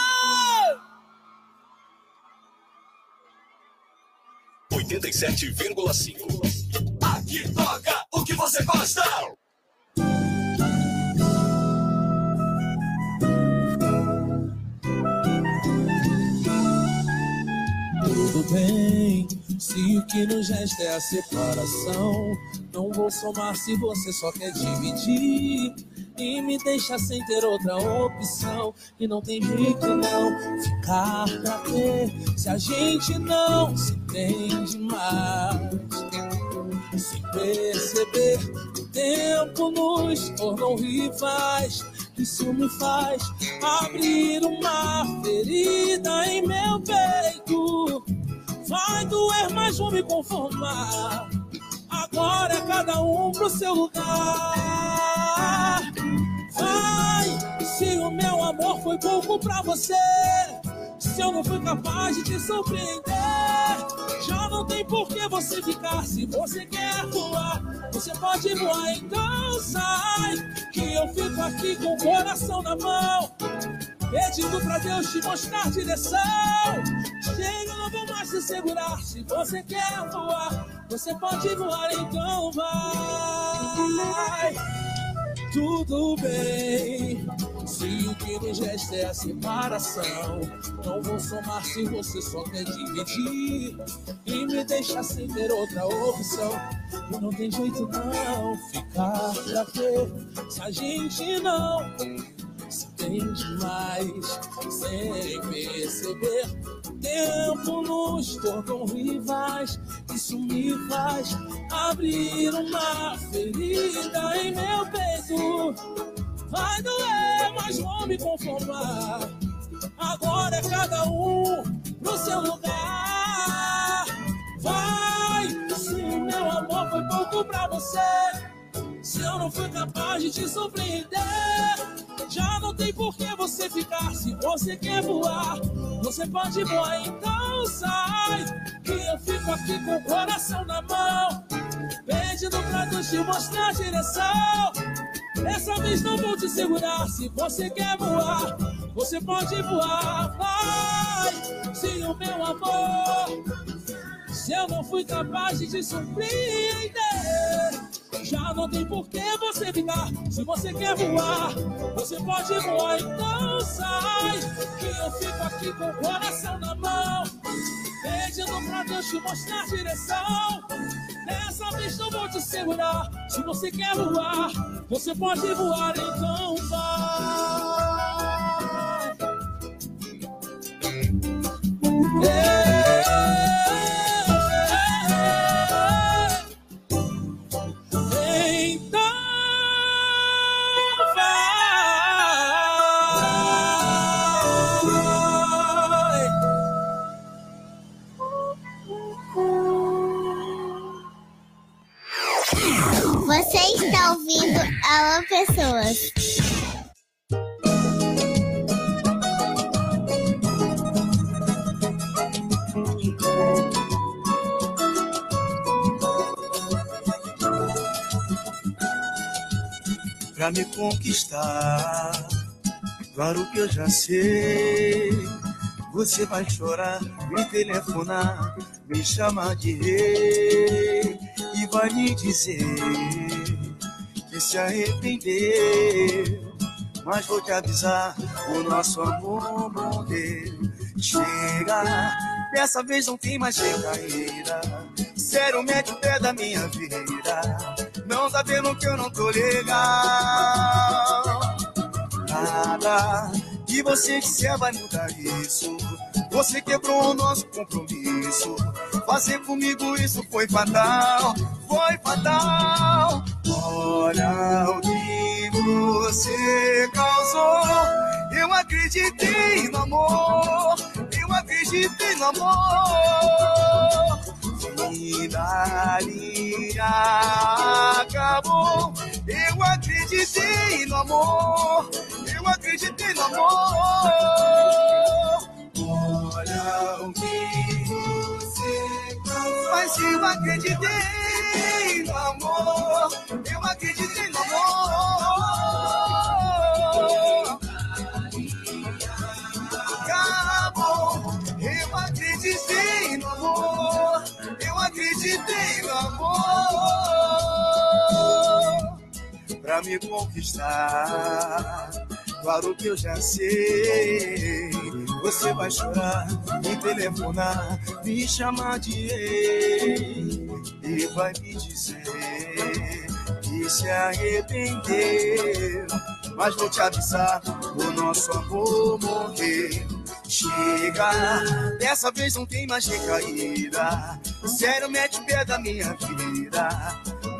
87,5. Aqui toca o que você gosta. Tudo bem, se o que nos resta é a separação. Não vou somar se você só quer dividir. E me deixa sem ter outra opção. E não tem jeito não ficar pra ver se a gente não se entende mais. Sem perceber, o tempo nos tornou rivais. Isso me faz abrir uma ferida em meu peito. Vai doer, mas vou me conformar. Agora é cada um pro seu lugar. Vai, se o meu amor foi pouco pra você. Se eu não fui capaz de te surpreender, já não tem por que você ficar. Se você quer voar, você pode voar, então sai. Que eu fico aqui com o coração na mão, pedindo pra Deus te mostrar direção. Chega, não vou mais te segurar. Se você quer voar, você pode voar, então vai. Tudo bem, se o que resta é a separação. Não vou somar se você só quer dividir e me deixar sem ter outra opção. E não tem jeito não ficar pra ver se a gente não se entende mais sem perceber. Tempo nos tornou rivais. Isso me faz abrir uma ferida em meu peito. Vai doer, mas vou me conformar. Agora é cada um no seu lugar. Vai, se meu amor foi pouco pra você. Se eu não fui capaz de te surpreender, já tem por que você ficar. Se você quer voar, você pode voar, então sai. Que eu fico aqui com o coração na mão, pedindo pra Deus te mostrar a direção. Dessa vez não vou te segurar. Se você quer voar, você pode voar. Vai, se o meu amor, se eu não fui capaz de te surpreender. Já não tem por que você ficar. Se você quer voar, você pode voar, então sai. Que eu fico aqui com o coração na mão, pedindo pra Deus te mostrar a direção. Dessa vez não vou te segurar. Se você quer voar, você pode voar, então vai. Então Alô Pessoas. pra me conquistar. Claro que eu já sei. Você vai chorar, me telefonar, me chamar de rei e vai me dizer que se arrependeu. Mas vou te avisar, o nosso amor morreu. Chega, dessa vez não tem mais recaída. Sério, mete o pé da minha vida. Não tá vendo que eu não tô legal. Nada que você disser vai mudar isso. Você quebrou o nosso compromisso. Fazer comigo isso foi fatal. Foi fatal. Olha o que você causou. Eu acreditei no amor. Eu acreditei no amor. Linha acabou. Eu acreditei no amor. Eu acreditei no amor. Olha o que. Mas eu acreditei no amor. Eu acreditei no amor. Acabou. Eu acreditei no amor. Eu acreditei no amor. Pra me conquistar. Claro que eu já sei. Você vai chorar, me telefonar, me chamar de rei e vai me dizer que se arrependeu. Mas vou te avisar, o nosso amor morreu. Chega, dessa vez não tem mais recaída. Sério, mete o pé da minha vida.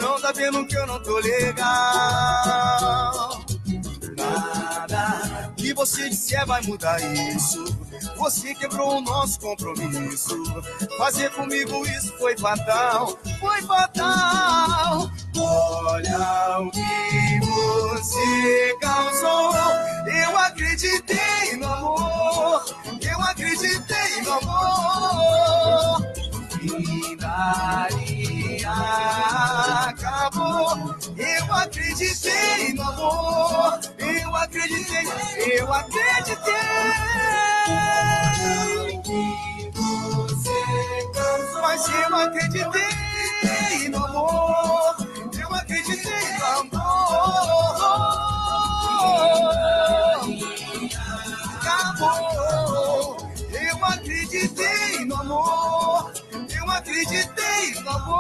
Não tá vendo que eu não tô legal. Nada que você disser vai mudar isso. Você quebrou o nosso compromisso. Fazer comigo isso foi fatal, foi fatal. Olha o que você causou. Eu acreditei no amor, eu acreditei no amor. Daí acabou. Eu acreditei no amor, eu acreditei, eu acreditei. que você cansou. Mas eu acreditei no amor, eu acreditei no amor. Acabou. Eu acreditei no amor, acreditei no amor.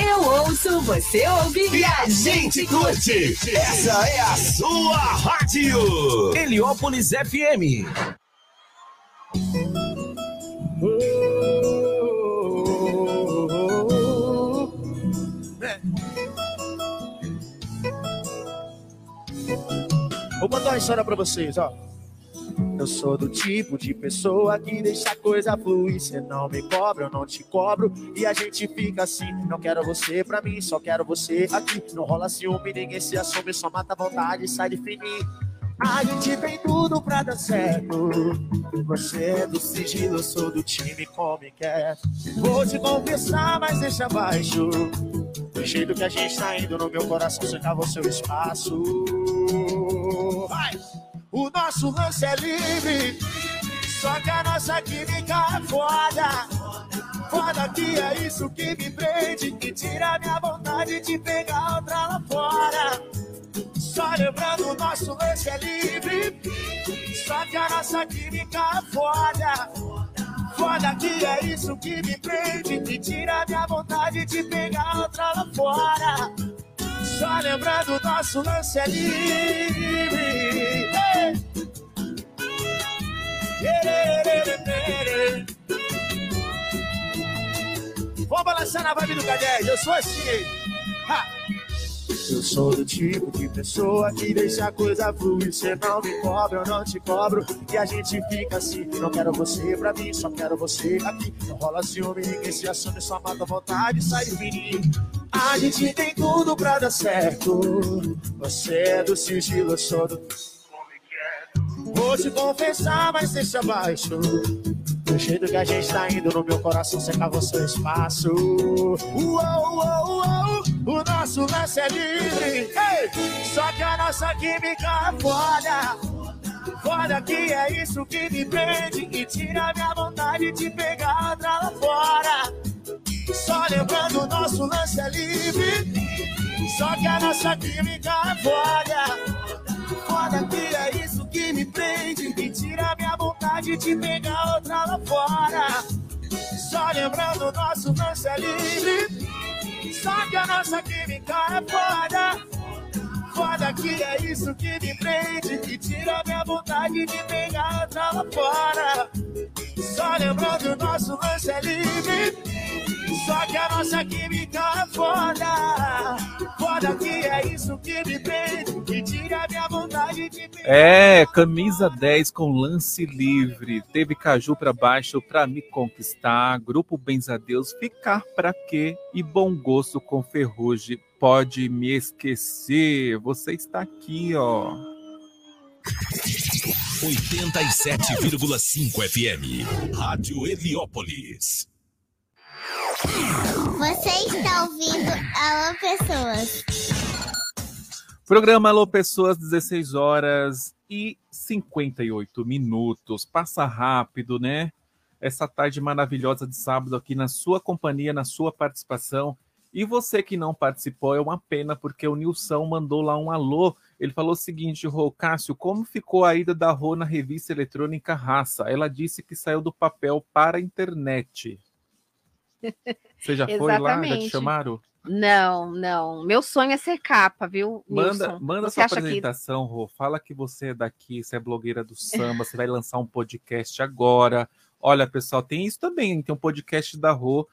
Eu ouço, você ouve E a gente curte. Essa é a sua rádio. Heliópolis FM. Vou contar uma história pra vocês, ó. Eu sou do tipo de pessoa que deixa a coisa fluir. Cê não me cobra, eu não te cobro. E a gente fica assim. Não quero você pra mim, só quero você aqui. Não rola ciúme, ninguém se assume, só mata a vontade e sai de fininho. A gente tem tudo pra dar certo. Você é do sigilo, eu sou do time come quer. Vou te confessar, mas deixa abaixo. Do jeito que a gente tá indo no meu coração, você cava o seu espaço. O nosso lance é livre, só que a nossa química é foda. Foda que é isso que me prende e tira minha vontade de pegar outra lá fora. Só lembrando, o nosso lance é livre, só que a nossa química é foda. Foda que é isso que me prende e tira minha vontade de pegar outra lá fora. Só lembrando, o nosso lance é livre. Vamos balançar na vibe do Cadê? Eu sou assim. Ha! Eu sou do tipo de pessoa que deixa a coisa fluir. Você não me cobra, eu não te cobro. E a gente fica assim. Não quero você pra mim, só quero você aqui. Não rola ciúme, ninguém se assume, só mata a vontade e sai de fininho. A gente tem tudo pra dar certo. Você é do sigilo, eu sou do. Vou te confessar, mas deixa abaixo. Do jeito que a gente tá indo no meu coração, seca seu espaço. Uou, uou, uou, o nosso lance é livre. Ei! Só que a nossa química foda. Foda que é isso que me prende e tira minha vontade de pegar outra lá fora. Só lembrando, o nosso lance é livre. Só que a nossa química foda. Foda que é isso que me prende e tira minha vontade de pegar outra lá fora. Só lembrando, o nosso lance é livre. Só que a nossa química é foda. Foda que é isso que me prende e tira minha vontade de pegar outra lá fora. Só lembrando, nosso lance é livre. Só que a nossa química é foda. Foda que é isso que me prende. Que tira minha vontade de É, camisa 10 com lance livre. Teve caju pra baixo pra me conquistar. Grupo Benzadeus, ficar pra quê? E bom gosto com ferrugem. Pode me esquecer. Você está aqui, ó. 87,5 FM. Rádio Heliópolis. Você está ouvindo Alô Pessoas. Programa Alô Pessoas, 16 horas e 58 minutos. Passa rápido, né? Essa tarde maravilhosa de sábado aqui na sua companhia, na sua participação. E você que não participou, é uma pena, porque o Nilson mandou lá um alô. Ele falou o seguinte, Rô, Cássio, como ficou a ida da Rô na revista eletrônica Raça? Ela disse que saiu do papel para a internet. Você já foi lá? Já te chamaram? Não, não. Meu sonho é ser capa, viu, Manda, manda Você sua acha que apresentação, Rô. Fala que você é daqui, você é blogueira do samba, você vai lançar um podcast agora. Olha, pessoal, tem isso também, tem um podcast da Rô.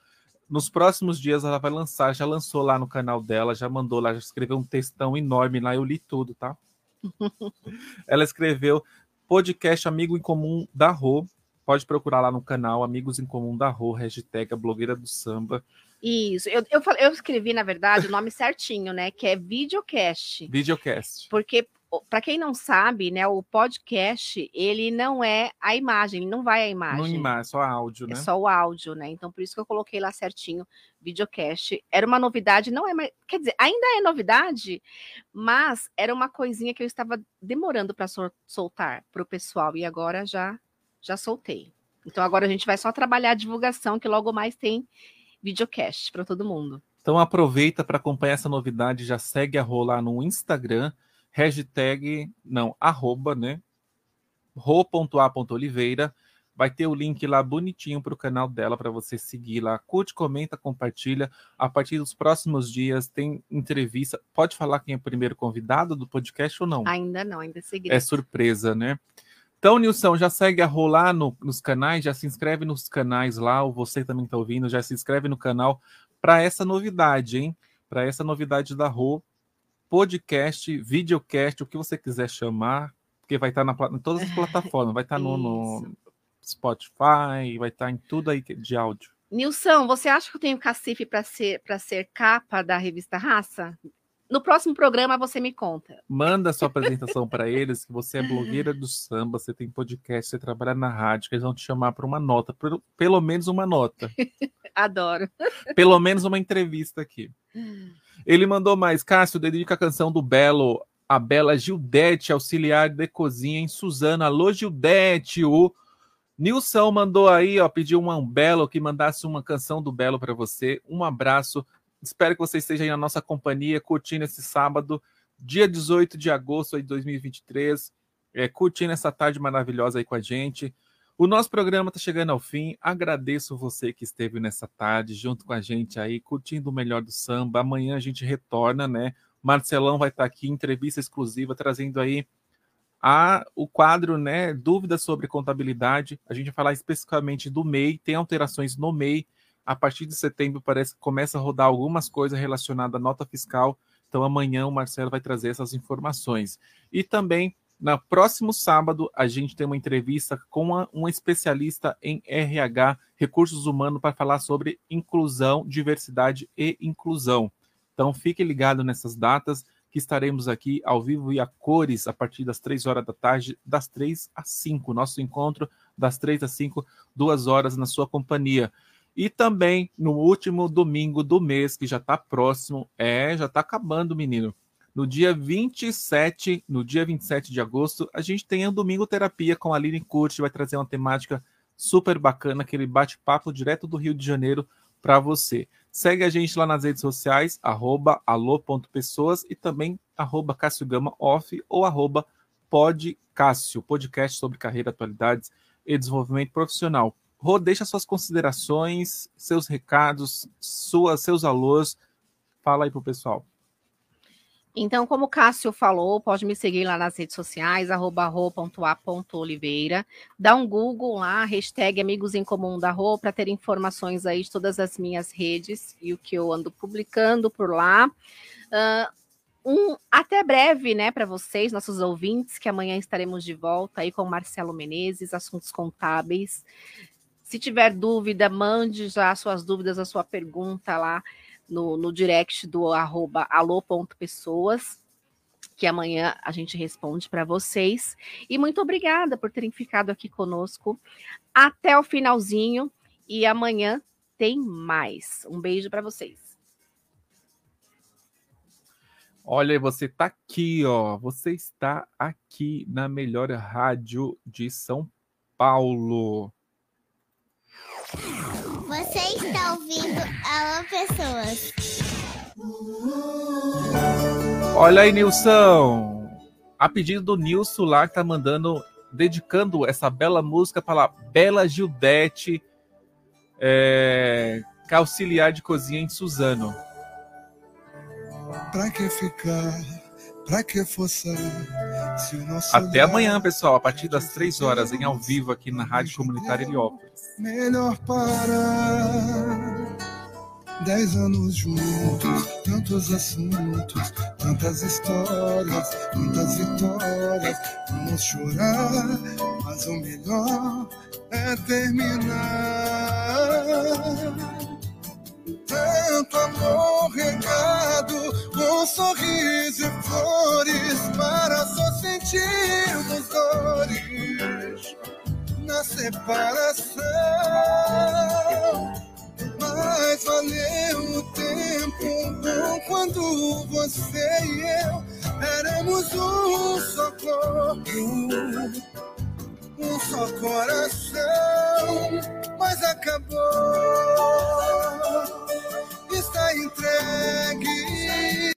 Nos próximos dias ela vai lançar, já lançou lá no canal dela, já mandou lá, já escreveu um textão enorme lá, eu li tudo, tá? <laughs> Ela escreveu podcast Amigo em Comum da Rô. Pode procurar lá no canal Amigos em Comum da Rô, hashtag a blogueira do samba. Isso, eu, eu, eu escrevi, na verdade, o nome <laughs> certinho, né? Que é videocast. Videocast. Porque, para quem não sabe, né, o podcast, ele não é a imagem, ele não vai a Não imagem. imagem, só áudio, né? É só o áudio, né? Então, por isso que eu coloquei lá certinho, videocast. Era uma novidade, não é mais. Quer dizer, ainda é novidade, mas era uma coisinha que eu estava demorando para soltar para o pessoal, e agora já, já soltei. Então, agora a gente vai só trabalhar a divulgação, que logo mais tem videocast para todo mundo. Então aproveita para acompanhar essa novidade, já segue a Rô lá no Instagram, hashtag, não, arroba, né? ro.a.oliveira. Vai ter o link lá bonitinho para o canal dela para você seguir lá. Curte, comenta, compartilha. A partir dos próximos dias tem entrevista. Pode falar quem é o primeiro convidado do podcast ou não? Ainda não, ainda é segredo. É surpresa, né? Então, Nilson, já segue a rolar no, nos canais, já se inscreve nos canais lá, ou você também está ouvindo, já se inscreve no canal para essa novidade, hein? Para essa novidade da Rô, podcast, videocast, o que você quiser chamar, porque vai estar na, pla- em todas as plataformas, vai estar no, no Spotify, vai estar em tudo aí de áudio. Nilson, você acha que eu tenho cacife para ser, para ser capa da revista Raça? No próximo programa você me conta. Manda sua <laughs> apresentação para eles, que você é blogueira do samba, você tem podcast, você trabalha na rádio, que eles vão te chamar para uma nota, pelo, pelo menos uma nota. <laughs> Adoro. <laughs> Pelo menos uma entrevista aqui. Ele mandou mais. Cássio, dedica a canção do Belo, a bela Gildete, auxiliar de cozinha em Suzano. Alô, Gildete. O Nilson mandou aí, ó, pediu um Belo que mandasse uma canção do Belo para você. Um abraço. Espero que você esteja aí na nossa companhia, curtindo esse sábado, dia 18 de agosto de 2023. É, curtindo essa tarde maravilhosa aí com a gente. O nosso programa está chegando ao fim. Agradeço você que esteve nessa tarde junto com a gente aí, curtindo o melhor do samba. Amanhã a gente retorna, né? Marcelão vai estar aqui, entrevista exclusiva, trazendo aí a, o quadro, né? Dúvidas sobre contabilidade. A gente vai falar especificamente do MEI, tem alterações no MEI. A partir de setembro parece que começa a rodar algumas coisas relacionadas à nota fiscal. Então amanhã o Marcelo vai trazer essas informações. E também no próximo sábado, a gente tem uma entrevista com uma, um especialista em RH, recursos humanos, para falar sobre inclusão, diversidade e inclusão. Então, fique ligado nessas datas, que estaremos aqui ao vivo e a cores a partir das três horas da tarde, das três às cinco. Nosso encontro das três às cinco, duas horas na sua companhia. E também no último domingo do mês, que já está próximo, é, já está acabando, menino. No dia 27, no dia 27 de agosto, a gente tem a Domingo Terapia com a Aline Curti, vai trazer uma temática super bacana, aquele bate-papo direto do Rio de Janeiro para você. Segue a gente lá nas redes sociais, arroba alô.pessoas e também arroba Cássio Gama Off ou arroba podcássio, podcast sobre carreira, atualidades e desenvolvimento profissional. Rô, deixa suas considerações, seus recados, suas, seus alôs. Fala aí pro pessoal. Então, como o Cássio falou, pode me seguir lá nas redes sociais, arroba. Dá um Google lá, hashtag Amigos em Comum da Rô, para ter informações aí de todas as minhas redes e o que eu ando publicando por lá. Uh, um até breve, né, para vocês, nossos ouvintes, que amanhã estaremos de volta aí com Marcelo Menezes, assuntos contábeis. Se tiver dúvida, mande já suas dúvidas, a sua pergunta lá no, no direct do arroba alô.pessoas, que amanhã a gente responde para vocês. E muito obrigada por terem ficado aqui conosco até o finalzinho. E amanhã tem mais. Um beijo para vocês. Olha, você está aqui, ó. Você está aqui na melhor rádio de São Paulo. Você está ouvindo Alô Pessoas. Olha aí, Nilson. A pedido do Nilson lá, que tá mandando, dedicando essa bela música para a Bela Gildete, é, que é auxiliar de cozinha em Suzano. Pra que ficar? Pra que forçar? Se o nosso Até amanhã, pessoal, a partir das três horas, em ao vivo aqui na Rádio Comunitária Heliópolis. Melhor parar. Dez anos juntos, tantos assuntos, tantas histórias, tantas vitórias. Vamos chorar, mas o melhor é terminar. Tanto amor regado, com sorriso e flores, para só sentirmos dores na separação. Mas valeu o tempo bom quando você e eu éramos um só corpo, um só coração. Mas acabou, está entregue.